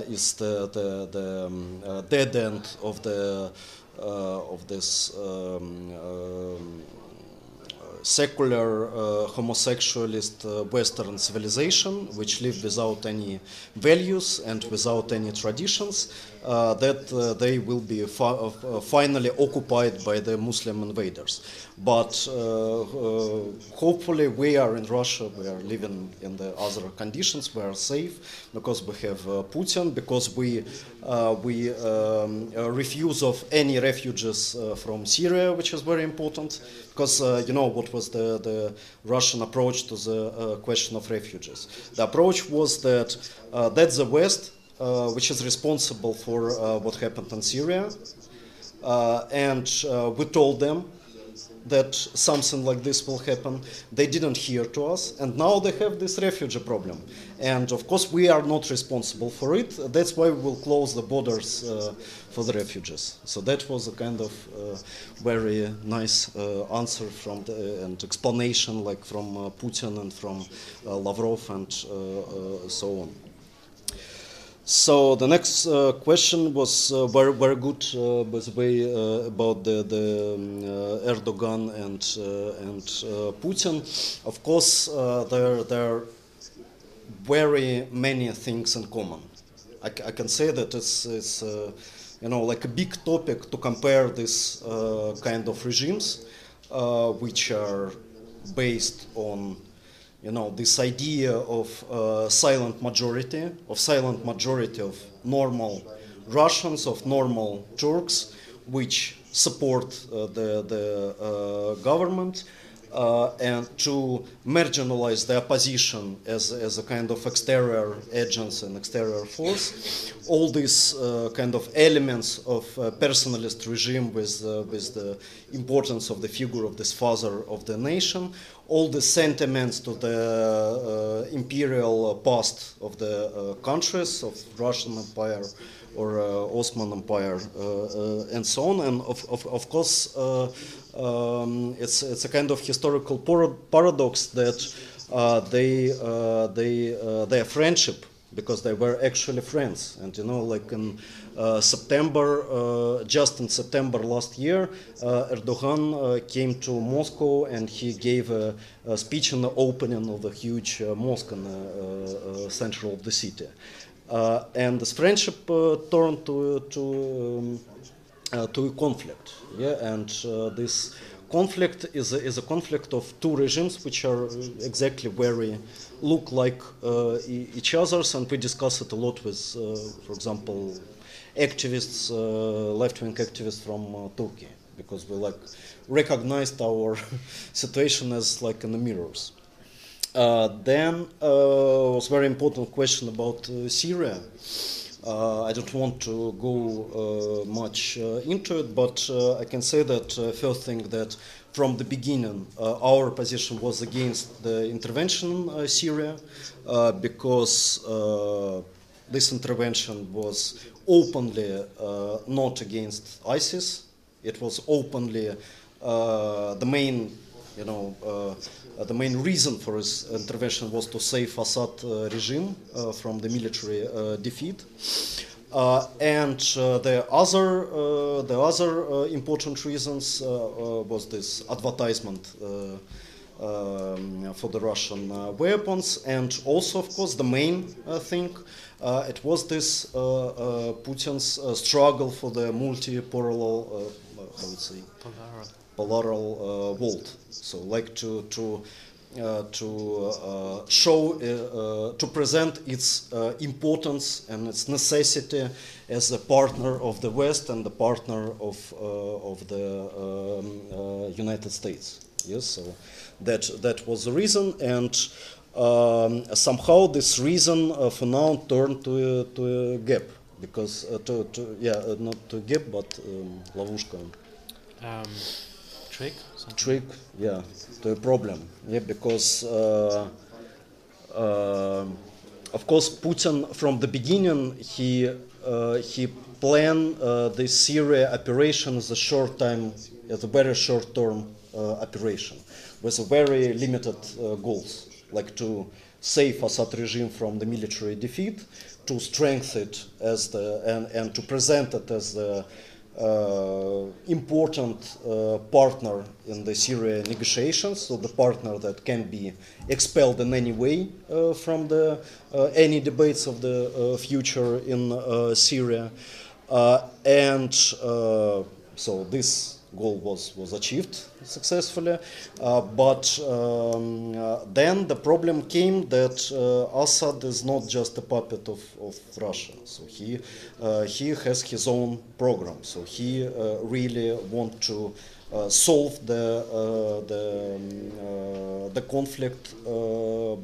is the the, the um, dead end of the of this um, um, secular uh, homosexualist uh, Western civilization, which live without any values and without any traditions, uh, that uh, they will be fi uh, finally occupied by the Muslim invaders. But uh, hopefully, we are in Russia, we are living in the other conditions, we are safe because we have Putin, because we, we um, refuse of any refugees from Syria, which is very important, because you know what was the, the Russian approach to the question of refugees. The approach was that that's the West uh, which is responsible for uh, what happened in Syria. Uh, and we told them that something like this will happen. They didn't hear to us, and now they have this refugee problem. And of course, we are not responsible for it. That's why we will close the borders uh, for the refugees. So that was a kind of uh, very nice uh, answer from the, and explanation, like from Putin and from Lavrov and so on. So the next uh, question was uh, very very good, uh, by the way, uh, about the, the um, uh, Erdogan and uh, and Putin. Of course, there there are very many things in common. I, I can say that it's, it's you know like a big topic to compare this kind of regimes, which are based on you know, this idea of uh, silent majority, of silent majority of normal Russians, of normal Turks, which support uh, the, the uh, government, uh, and to marginalize the opposition as, as a kind of exterior agents and exterior force. All these uh, kind of elements of personalist regime with, uh, with the importance of the figure of this father of the nation, all the sentiments to the uh, imperial past of the uh, countries of Russian Empire or uh, Ottoman Empire and so on, and of, of, of course um, it's it's a kind of historical paradox that uh, they uh, they uh, their friendship because they were actually friends. And you know like in uh, September uh, just in September last year uh, Erdogan came to Moscow and he gave a, a, speech in the opening of the huge mosque in the center of the city. And this friendship turned to to um, to a conflict yeah, and uh, this conflict is a, is a conflict of two regimes which are exactly very look like uh, each others, and we discuss it a lot with, uh, for example, activists, uh, left-wing activists from uh, Turkey, because we like recognized our situation as like in the mirrors. Uh, then was very important question about Syria. Uh, I don't want to go uh, much uh, into it, but I can say that first thing that from the beginning our position was against the intervention in Syria because this intervention was openly not against ISIS. It was openly the main, you know, uh, the main reason for his intervention was to save Assad uh, regime uh, from the military defeat. Uh, and uh, the other, uh, the other important reasons was this advertisement um, for the Russian uh, weapons, and also, of course, the main uh, thing uh, Uh, it was this uh, uh, Putin's struggle for the multi-parallel, how would say, parallel world. So, like to to uh, to uh, show, uh, to present its importance and its necessity as a partner of the West and the partner of, of the um, United States. Yes, so that, that was the reason, and um, somehow this reason uh, for now turned to a, to a gap because uh, to, to yeah uh, not to a gap but um, ловушка. Um, trick. Something. Trick, yeah, to a problem. Yeah, because uh, uh, of course Putin from the beginning he uh, he planned the Syria operation as a short time, as a very short term operation with very limited uh, goals, like to save Assad regime from the military defeat, to strengthen it as the and, and to present it as the uh, important uh, partner in the Syria negotiations, so the partner that can be expelled in any way uh, from the uh, any debates of the uh, future in Syria, and so this goal was, was achieved successfully. Uh, but um, uh, then the problem came that uh, Assad is not just a puppet of, of Russia. So he, uh, he has his own program. So he uh, really wants to uh, solve the, the, um, the conflict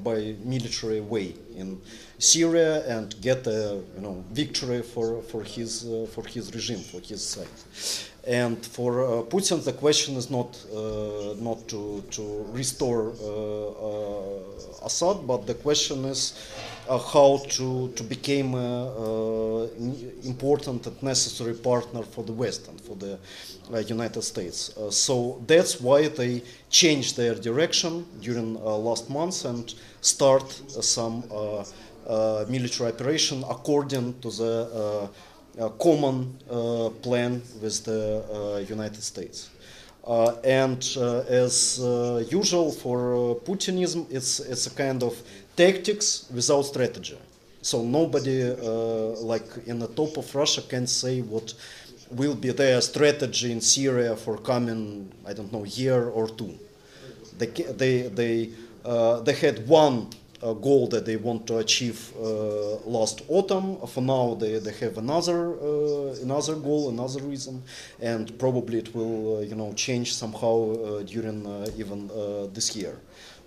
by military way in Syria and get a you know, victory for, for, his, for his regime, for his side. And for uh, Putin, the question is not uh, not to to restore uh, uh Assad, but the question is uh, how to to become an uh, important and necessary partner for the West and for the United States. so that's why they changed their direction during last months and start some military operation according to the common uh, plan with the uh, United States. Uh, and as usual for Putinism, it's, it's a kind of tactics without strategy. So nobody, like in the top of Russia, can say what will be their strategy in Syria for coming, I don't know, year or two. They, they, they, uh, they had one uh, goal that they want to achieve uh, last autumn. For now, they, they have another uh, another goal, another reason, and probably it will you know change somehow during even this year.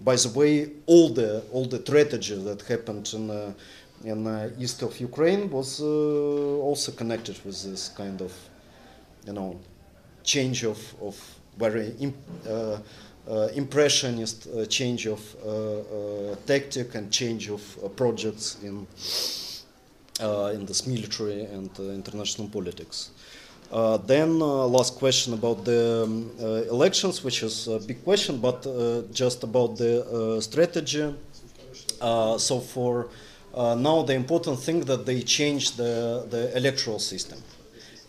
By the way, all the all the strategy that happened in in uh, east of Ukraine was uh, also connected with this kind of, you know, change of of very uh, uh, impressionist uh, change of uh, tactic and change of projects in in this military and international politics. Uh, then uh, last question about the um, uh, elections, which is a big question, but just about the strategy. so for now, the important thing that they changed the, the electoral system,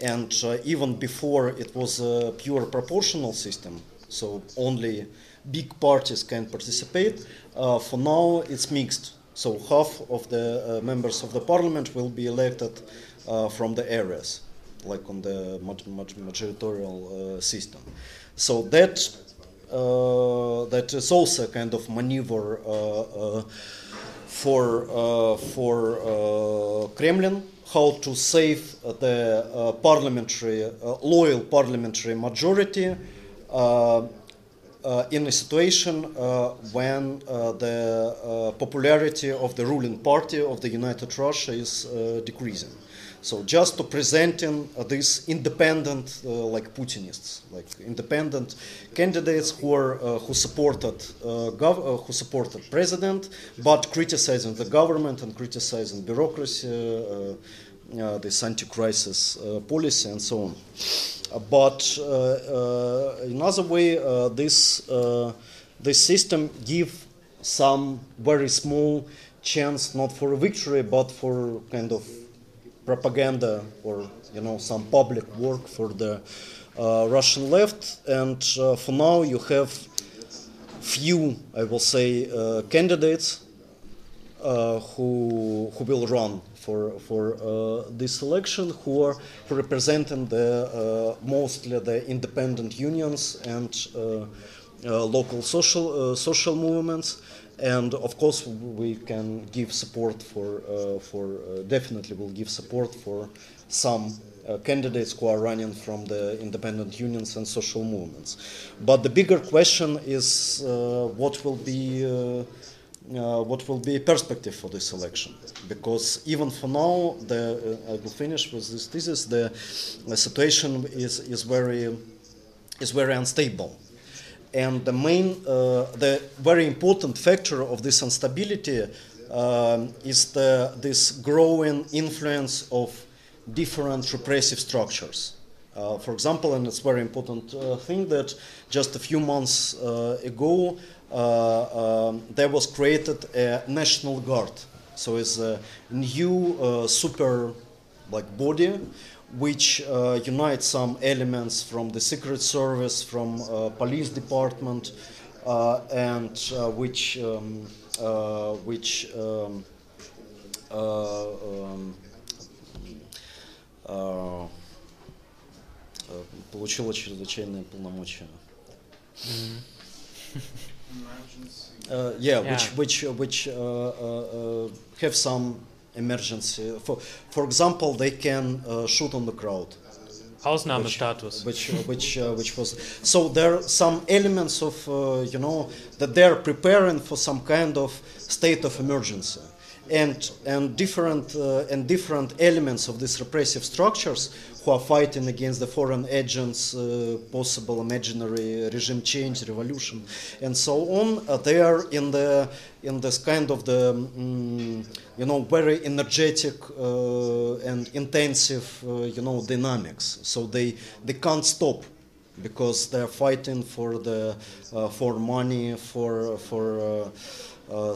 and even before it was a pure proportional system, so only big parties can participate. Uh, for now, it's mixed. So half of the uh, members of the parliament will be elected uh, from the areas, like on the majoritarial uh, system. So that uh, that is also a kind of maneuver uh, for for Kremlin how to save the parliamentary loyal parliamentary majority in a situation uh, when the popularity of the ruling party of the United Russia is decreasing. So just to presenting uh, these independent, uh, like Putinists, like independent candidates who are uh, who supported gov- who supported president, but criticizing the government and criticizing bureaucracy, this anti-crisis policy, and so on. But uh, uh, another way, uh, this this system give some very small chance not for a victory but for kind of propaganda or you know some public work for the uh, Russian left and uh, for now you have few, I will say, uh, candidates uh, who who will run for for uh, this election, who are representing the uh, mostly the independent unions and uh, uh, local social social movements and of course we can give support for uh, for uh, definitely will give support for some uh, candidates who are running from the independent unions and social movements. But the bigger question is what will be uh, what will be perspective for this election. Because even for now the uh, I will finish with this thesis the, the situation is is very is very unstable. And the main uh, the very important factor of this instability um, is the this growing influence of different repressive structures. Uh, for example, and it's very important uh, thing that just a few months uh, ago uh, there was created a national guard. So it's a new uh, super like body which uh, unites some elements from the secret service, from police department, and which um, which um, um, получила чрезвычайные полномочия. Mm-hmm. Uh, yeah, yeah, which which which uh, uh, have some emergency. For for example, they can shoot on the crowd. Ausnahmestatus. Which which which, uh, which, was so there are some elements of uh, you know that they are preparing for some kind of state of emergency, and and different uh, and different elements of these repressive structures who are fighting against the foreign agents, uh, possible imaginary regime change, revolution, and so on. Uh, they are in the in this kind of the um, you know very energetic uh, and intensive uh, you know dynamics. So they they can't stop because they're fighting for the uh, for money for for uh,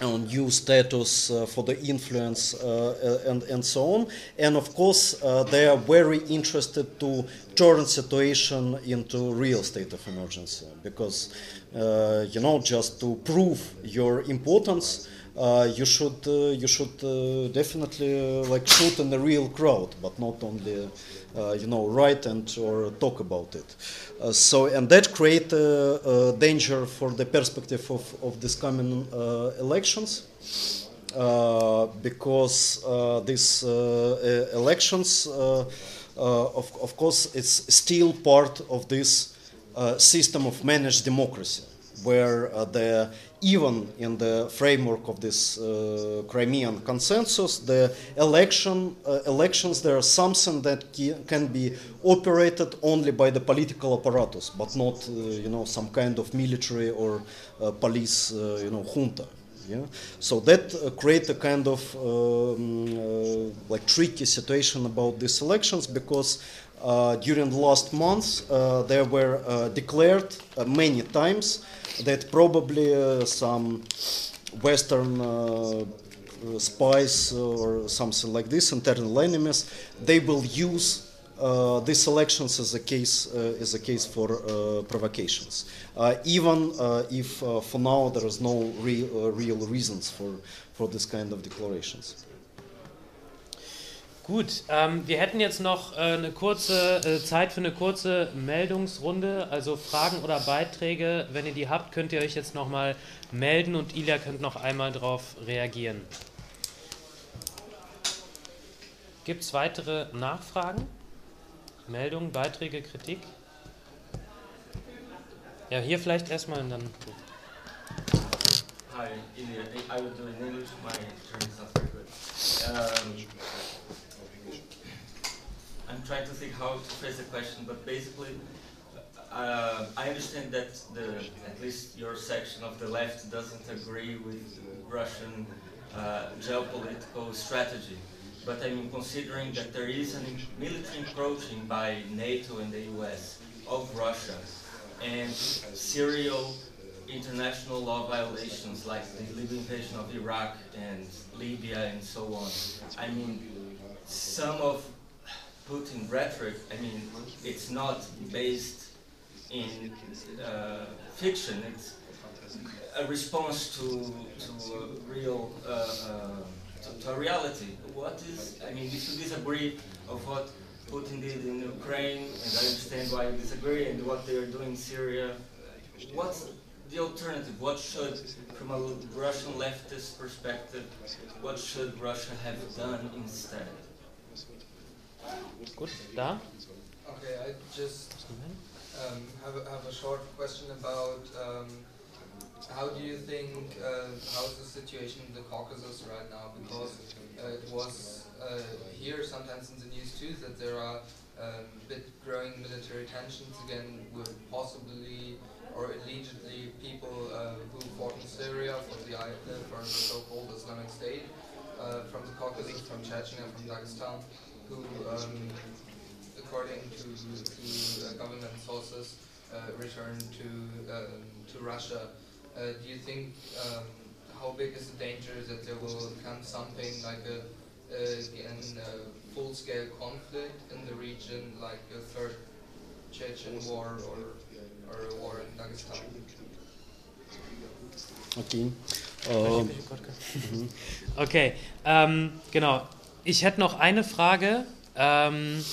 some new status uh, for the influence uh, and, and so on. And of course, uh, they are very interested to turn situation into real state of emergency because, you know, just to prove your importance, uh, you should uh, you should uh, definitely like shoot in the real crowd, but not only Uh, you know write and or talk about it. Uh, so and that create a, danger for the perspective of of this coming elections. Uh, because uh, these uh, elections, of, of course, it's still part of this system of managed democracy, where the even in the framework of this uh, Crimean consensus, the election uh, elections there are something that can be operated only by the political apparatus, but not uh, you know some kind of military or uh, police uh, you know junta. Yeah? So that uh, a kind of um, like tricky situation about these elections because during the last months they were declared many times that probably uh, some Western uh, spies or something like this, internal enemies, they will use uh, these elections as a case uh, as a case for uh, provocations, uh, even if for now there is no real real reasons for for this kind of declarations. Gut, ähm, wir hätten jetzt noch äh, eine kurze äh, Zeit für eine kurze Meldungsrunde, also Fragen oder Beiträge. Wenn ihr die habt, könnt ihr euch jetzt nochmal melden und Ilja könnt noch einmal darauf reagieren. Gibt es weitere Nachfragen? Meldungen, Beiträge, Kritik? Ja, hier vielleicht erstmal und dann. Hi, Ilya. I will do in English. My German is not very good. Um, I'm trying to think how to phrase the question, but basically, uh, I understand that the at least your section of the left doesn't agree with Russian uh, geopolitical strategy. But I mean, considering that there is a military encroaching by NATO and the US of Russia, and serial international law violations like the illegal invasion of Iraq and Libya and so on. I mean, some of Putin rhetoric, I mean, it's not based in uh, fiction. It's a response to to a real uh, uh, to, to, a reality. What is? I mean, if you disagree of what Putin did in Ukraine, and I understand why you disagree, and what they are doing in Syria. What's the alternative? What should, from a Russian leftist perspective, what should Russia have done instead? Gut, da. Okay, I just um, have, a, have a short question about um, how do you think, uh, how's the situation in the Caucasus right now? Because uh, it was uh, here sometimes in the news too that there are um, bit growing military tensions again with possibly or allegedly people uh, who fought in Syria for the, for the so-called Islamic State uh, from the Caucasus, from Chechnya, from Dagestan, who, um, according to, to uh, government sources, uh, returned to um, to Russia. Uh, do you think um, how big is the danger that there will come something like a again a full-scale conflict in the region, like a third Chechen war or or a war in Dagestan? Okay. Ähm, okay, ähm, genau. Ich hätte noch eine Frage. Ähm,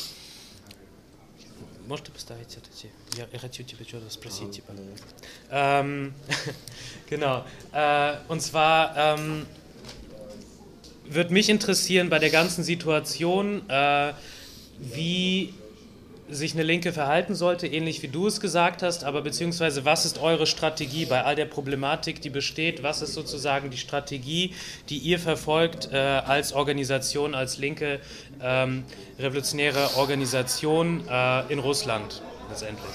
Можете поставить это? Я, я хочу тебя что-то спросить. Типа. Ähm, genau. Äh, und zwar ähm, würde mich interessieren bei der ganzen Situation, äh, wie sich eine Linke verhalten sollte, ähnlich wie du es gesagt hast, aber beziehungsweise was ist eure Strategie bei all der Problematik, die besteht? Was ist sozusagen die Strategie, die ihr verfolgt äh, als Organisation, als linke ähm, revolutionäre Organisation äh, in Russland letztendlich?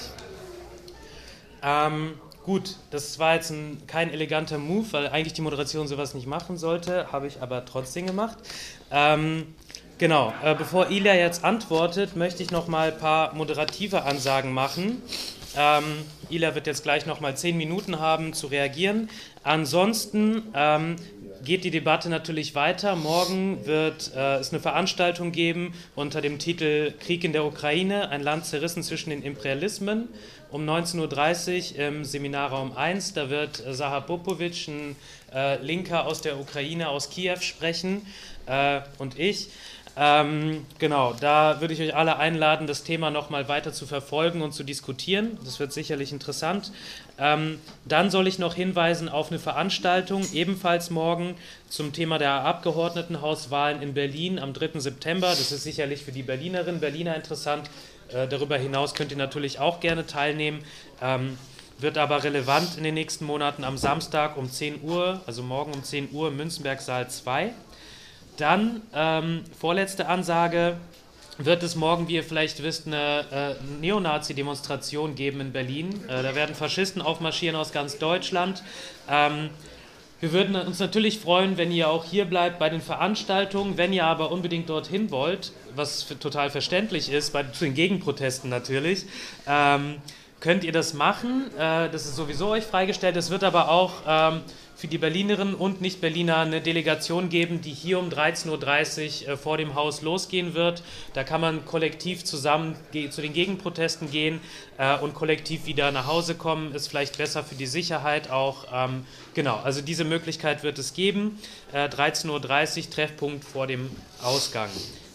Ähm, gut, das war jetzt ein, kein eleganter Move, weil eigentlich die Moderation sowas nicht machen sollte, habe ich aber trotzdem gemacht. Ähm, Genau, äh, bevor Ilya jetzt antwortet, möchte ich noch mal ein paar moderative Ansagen machen. Ähm, Ilya wird jetzt gleich noch mal zehn Minuten haben zu reagieren. Ansonsten ähm, geht die Debatte natürlich weiter. Morgen wird äh, es eine Veranstaltung geben unter dem Titel Krieg in der Ukraine, ein Land zerrissen zwischen den Imperialismen. Um 19.30 Uhr im Seminarraum 1, da wird äh, Saha Popovic, ein äh, Linker aus der Ukraine, aus Kiew sprechen äh, und ich. Ähm, genau, da würde ich euch alle einladen, das Thema nochmal weiter zu verfolgen und zu diskutieren. Das wird sicherlich interessant. Ähm, dann soll ich noch hinweisen auf eine Veranstaltung, ebenfalls morgen, zum Thema der Abgeordnetenhauswahlen in Berlin am 3. September. Das ist sicherlich für die Berlinerinnen und Berliner interessant. Äh, darüber hinaus könnt ihr natürlich auch gerne teilnehmen. Ähm, wird aber relevant in den nächsten Monaten am Samstag um 10 Uhr, also morgen um 10 Uhr, Münzenberg Saal 2. Dann, ähm, vorletzte Ansage, wird es morgen, wie ihr vielleicht wisst, eine äh, Neonazi-Demonstration geben in Berlin. Äh, da werden Faschisten aufmarschieren aus ganz Deutschland. Ähm, wir würden uns natürlich freuen, wenn ihr auch hier bleibt bei den Veranstaltungen. Wenn ihr aber unbedingt dorthin wollt, was total verständlich ist, bei den Gegenprotesten natürlich, ähm, könnt ihr das machen. Äh, das ist sowieso euch freigestellt. Es wird aber auch ähm, für die Berlinerinnen und Nicht-Berliner eine Delegation geben, die hier um 13.30 Uhr äh, vor dem Haus losgehen wird. Da kann man kollektiv zusammen zu den Gegenprotesten gehen äh, und kollektiv wieder nach Hause kommen. Ist vielleicht besser für die Sicherheit auch. Ähm, genau, also diese Möglichkeit wird es geben. 13.30 Uhr Treffpunkt vor dem Ausgang.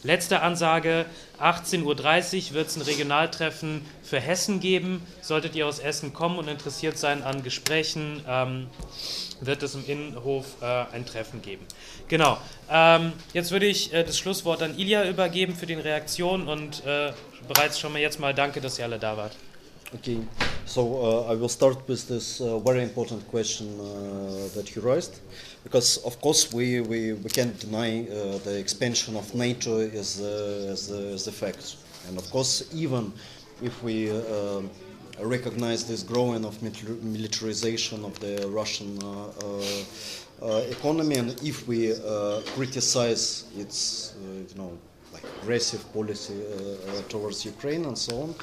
Letzte Ansage, 18.30 Uhr wird es ein Regionaltreffen für Hessen geben. Solltet ihr aus Essen kommen und interessiert sein an Gesprächen, ähm, wird es im Innenhof äh, ein Treffen geben. Genau. Ähm, jetzt würde ich äh, das Schlusswort an Ilja übergeben für die Reaktion und äh, bereits schon mal jetzt mal danke, dass ihr alle da wart. Okay, so uh, I will start with this uh, very important question uh, that you raised, because of course we, we, we can't deny uh, the expansion of NATO is, uh, is, is a fact, and of course even if we uh, recognize this growing of militarization of the Russian uh, uh, uh, economy, and if we criticize its, you know, like aggressive policy towards Ukraine and so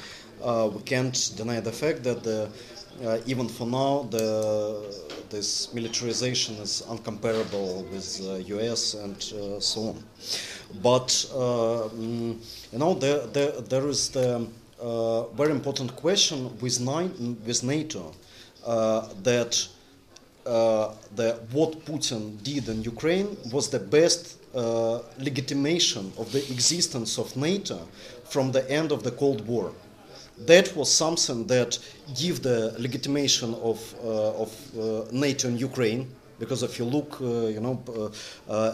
on, we can't deny the fact that the uh, even for now, the, this militarization is uncomparable with uh, US and uh, so on. But mm, you know, there, there, there is the uh, very important question with, with NATO uh, that uh, the, what Putin did in Ukraine was the best uh, legitimation of the existence of NATO from the end of the Cold War. That was something that gave the legitimation of, uh, of uh, NATO in Ukraine, because if you look, uh, you know,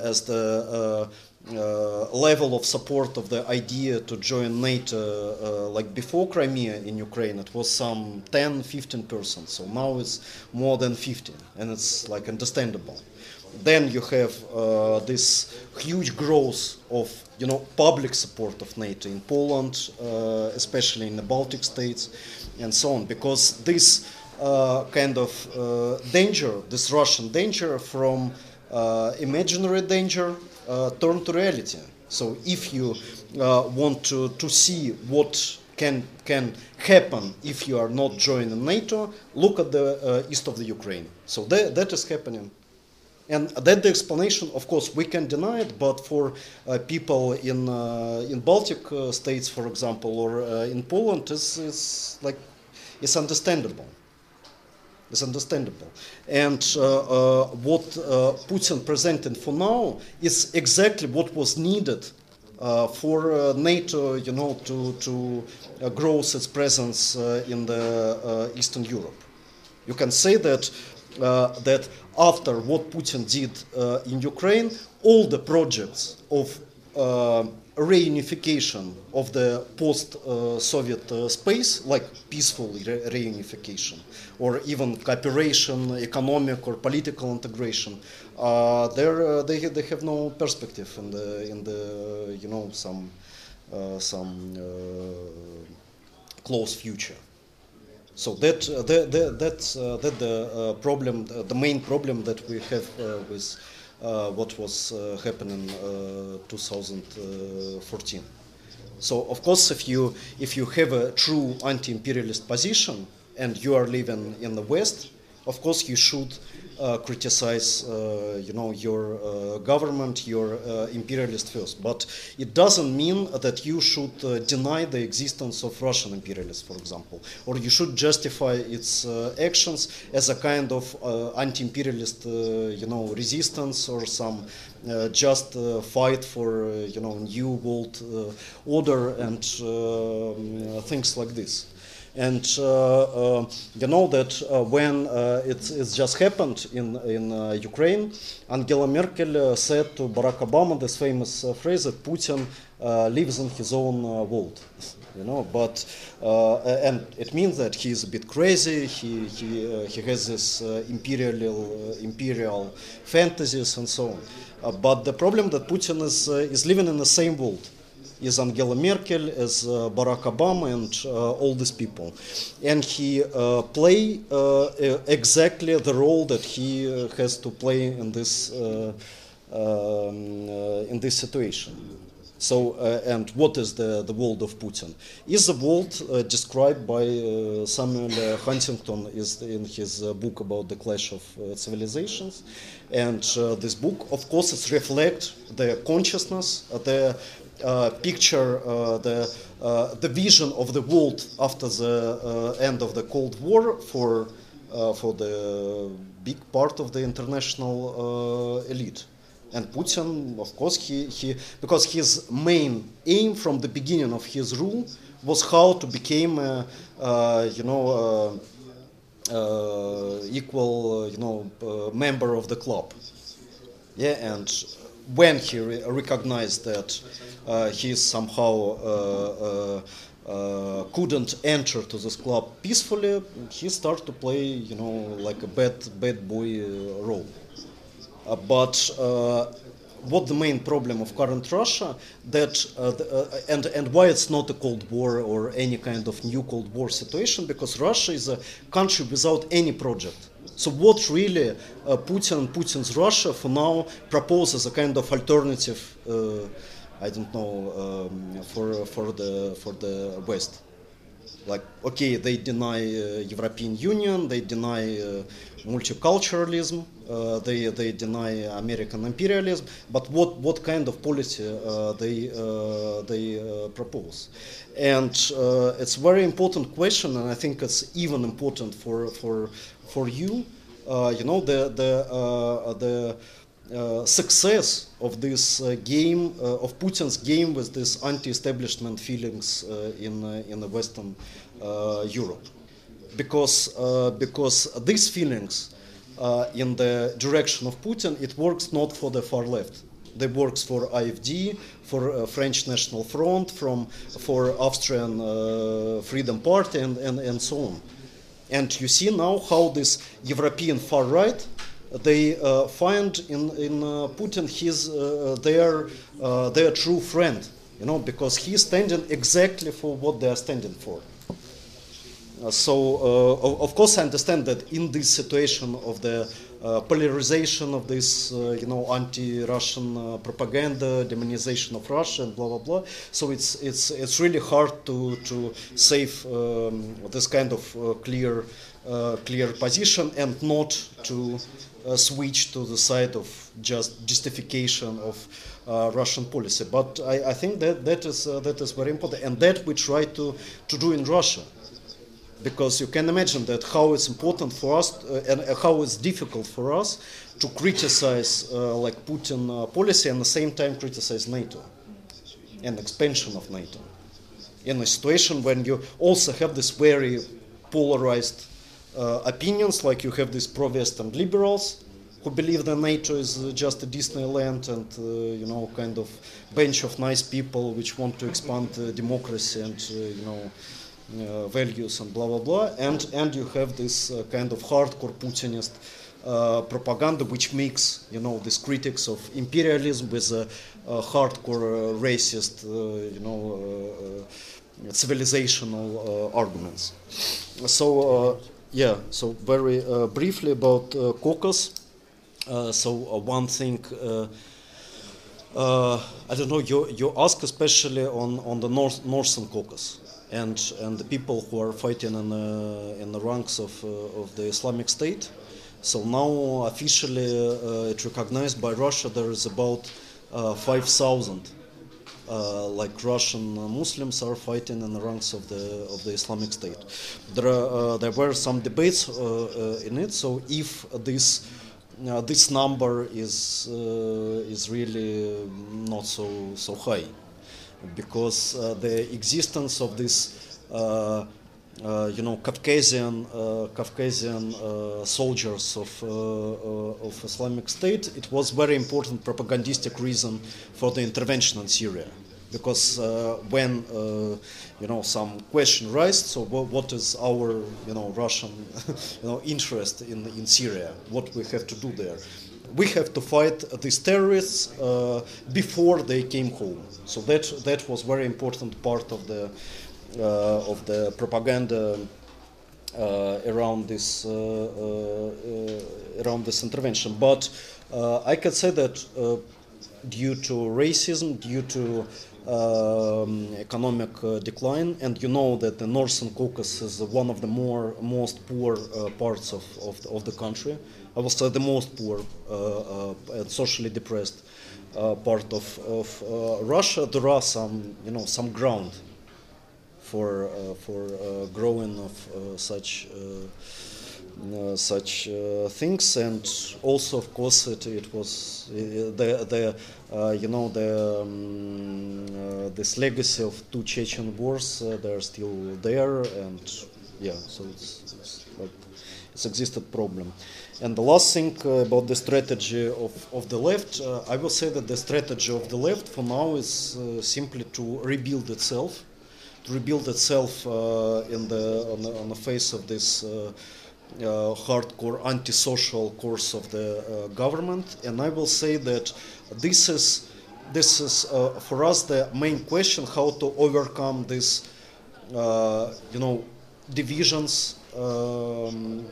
as the level of support of the idea to join NATO, uh, like before Crimea in Ukraine, it was some 10, 15 percent. So now it's more than 15, and it's like understandable. Then you have uh, this huge growth of you know public support of NATO in Poland, uh, especially in the Baltic states, and so on, because this uh, kind of uh, danger, this Russian danger from uh, imaginary danger, uh, turned to reality. So if you uh, want to, to see what can can happen if you are not joining NATO, look at the uh, east of the Ukraine. So that, that is happening. And that the explanation, of course, we can deny it, but for uh, people in uh, in Baltic uh, states, for example, or in Poland, is is like it's understandable. It's understandable. And uh, uh, what uh, Putin presented for now is exactly what was needed uh, for uh, NATO, you know, to to grow its presence in the Eastern Europe. You can say that that after what Putin did in Ukraine, all the projects of reunification of the post-Soviet uh, space, like peaceful re- reunification, or even cooperation, economic or political integration, uh, uh, they they have no perspective in the in the you know some uh, some uh, close future. So that that that that's, that the problem, the main problem that we have with what was uh, happening uh, 2014. So of course, if you if you have a true anti-imperialist position and you are living in the West, of course you should uh, criticize, uh, you know, your uh, government, your uh, imperialist first. But it doesn't mean that you should uh, deny the existence of Russian imperialists, for example, or you should justify its uh, actions as a kind of anti-imperialist, you know, resistance or some just fight for, you know, new world order and um, things like this. And uh, uh, you know that uh, when uh, it, it's just happened in, in Ukraine, Angela Merkel said to Barack Obama this famous phrase that Putin lives in his own world. You know, but uh, and it means that he's a bit crazy. He he uh, he has this uh, imperial imperial fantasies and so on. But the problem that Putin is is living in the same world is Angela Merkel, as uh, Barack Obama, and uh, all these people, and he uh, play uh, exactly the role that he has to play in this um, in this situation. So, uh, and what is the, the world of Putin? Is the world uh, described by uh, Samuel Huntington is in his book about the clash of civilizations, and this book, of course, it reflects the consciousness, the picture, uh, the uh, the vision of the world after the uh, end of the Cold War for uh, for the big part of the international uh, elite. And Putin, of course, he, he because his main aim from the beginning of his rule was how to become, a, uh, you know, uh, uh, equal, uh, you know, uh, member of the club. Yeah, and when he re- recognized that uh, he somehow uh, uh, uh, couldn't enter to this club peacefully, he started to play, you know, like a bad bad boy uh, role. Uh, but uh, what the main problem of current Russia that uh, the, uh, and and why it's not a Cold War or any kind of new Cold War situation because Russia is a country without any project. So what really uh, Putin Putin's Russia for now proposes a kind of alternative, uh, I don't know, um, for for the for the West like okay they deny uh, european union they deny uh, multiculturalism. Uh, they they deny American imperialism. But what what kind of policy they they propose? And it's very important question, and I think it's even important for for for you. You know the the the Uh, success of this uh, game uh, of Putin's game with this anti-establishment feelings uh, in uh, in the Western Europe, because because these feelings in the direction of Putin it works not for the far left. They works for AfD, for French National Front, from for Austrian Freedom Party, and, and, and so on. And you see now how this European far right they uh, find in in uh, Putin his uh, their their true friend, you know, because he's standing exactly for what they are standing for. so, of course, I understand that in this situation of the uh, polarization of this, uh, you know, anti-Russian uh, propaganda, demonization of Russia, and blah blah blah. So it's it's it's really hard to to save um, this kind of clear clear position and not to uh, switch to the side of just justification of uh, Russian policy. But I, I, think that that is uh, that is very important, and that we try to to do in Russia, because you can imagine that how it's important for us uh, and how it's difficult for us to criticize uh, like Putin uh, policy and at the same time criticize NATO and expansion of NATO in a situation when you also have this very polarized uh, opinions, like you have these pro-Western liberals who believe that NATO is uh, just a Disneyland and uh, you know kind of bench of nice people which want to expand democracy and you know uh, values and blah blah blah, and and you have this uh, kind of hardcore Putinist uh, propaganda which makes you know these critics of imperialism with a, hardcore racist you know civilizational arguments. So yeah, so very uh, briefly about uh, Caucasus. Uh, so uh, one thing, uh, uh, I don't know, you, you ask especially on, on the North, Northern Caucasus and, and the people who are fighting in, in the ranks of, of the Islamic State. So now officially it's recognized by Russia there is about 5,000 uh, like Russian Muslims are fighting in the ranks of the of the Islamic State. There are, uh, there were some debates uh, in it. So if this this number is is really not so so high, because the existence of this. Uh, you know, Caucasian, uh, Caucasian uh, soldiers of, of Islamic State, it was very important propagandistic reason for the intervention in Syria. Because when, you know, some question raised, so what, is our, you know, Russian, you know, interest in, in Syria? What we have to do there? we have to fight these terrorists uh, before they came home. So that that was very important part of the uh, of the propaganda uh, around this uh, around this intervention. But I could say that due to racism, due to um, economic uh, decline, and you know that the Northern Caucasus is one of the more most poor uh, parts of, of the, of, the, country. I will say the most poor uh, and socially depressed part of, of Russia. There are some you know some ground for uh, for uh, growing of uh, such such things, and also of course it, it was the the you know the um, this legacy of two Chechen wars they're still there, and yeah, so it's, it's like it's existed problem. And the last thing uh, about the strategy of, of the left, uh, I will say that the strategy of the left for now is uh, simply to rebuild itself to rebuild itself uh, in the on, the on, the face of this uh, uh, hardcore antisocial course of the government. And I will say that this is this is for us the main question: how to overcome this, you know, divisions um,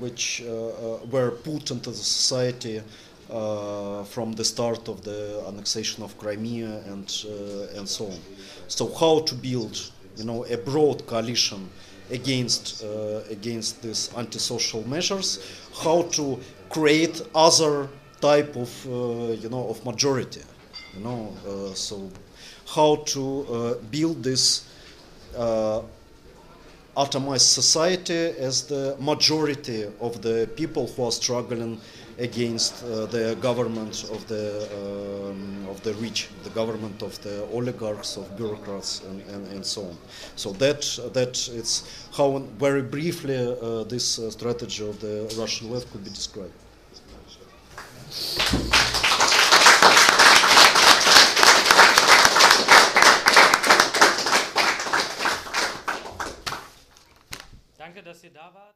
which were put into the society uh, from the start of the annexation of Crimea and uh, and so on. So how to build, you know, a broad coalition against uh, against these antisocial measures, how to create other type of uh, you know of majority, you know, uh, so how to build this atomized society as the majority of the people who are struggling against uh, the government of the um, of the rich, the government of the oligarchs, of bureaucrats, and, and, and so on. So that that it's how very briefly uh, this uh, strategy of the Russian left could be described. Danke, dass ihr da wart.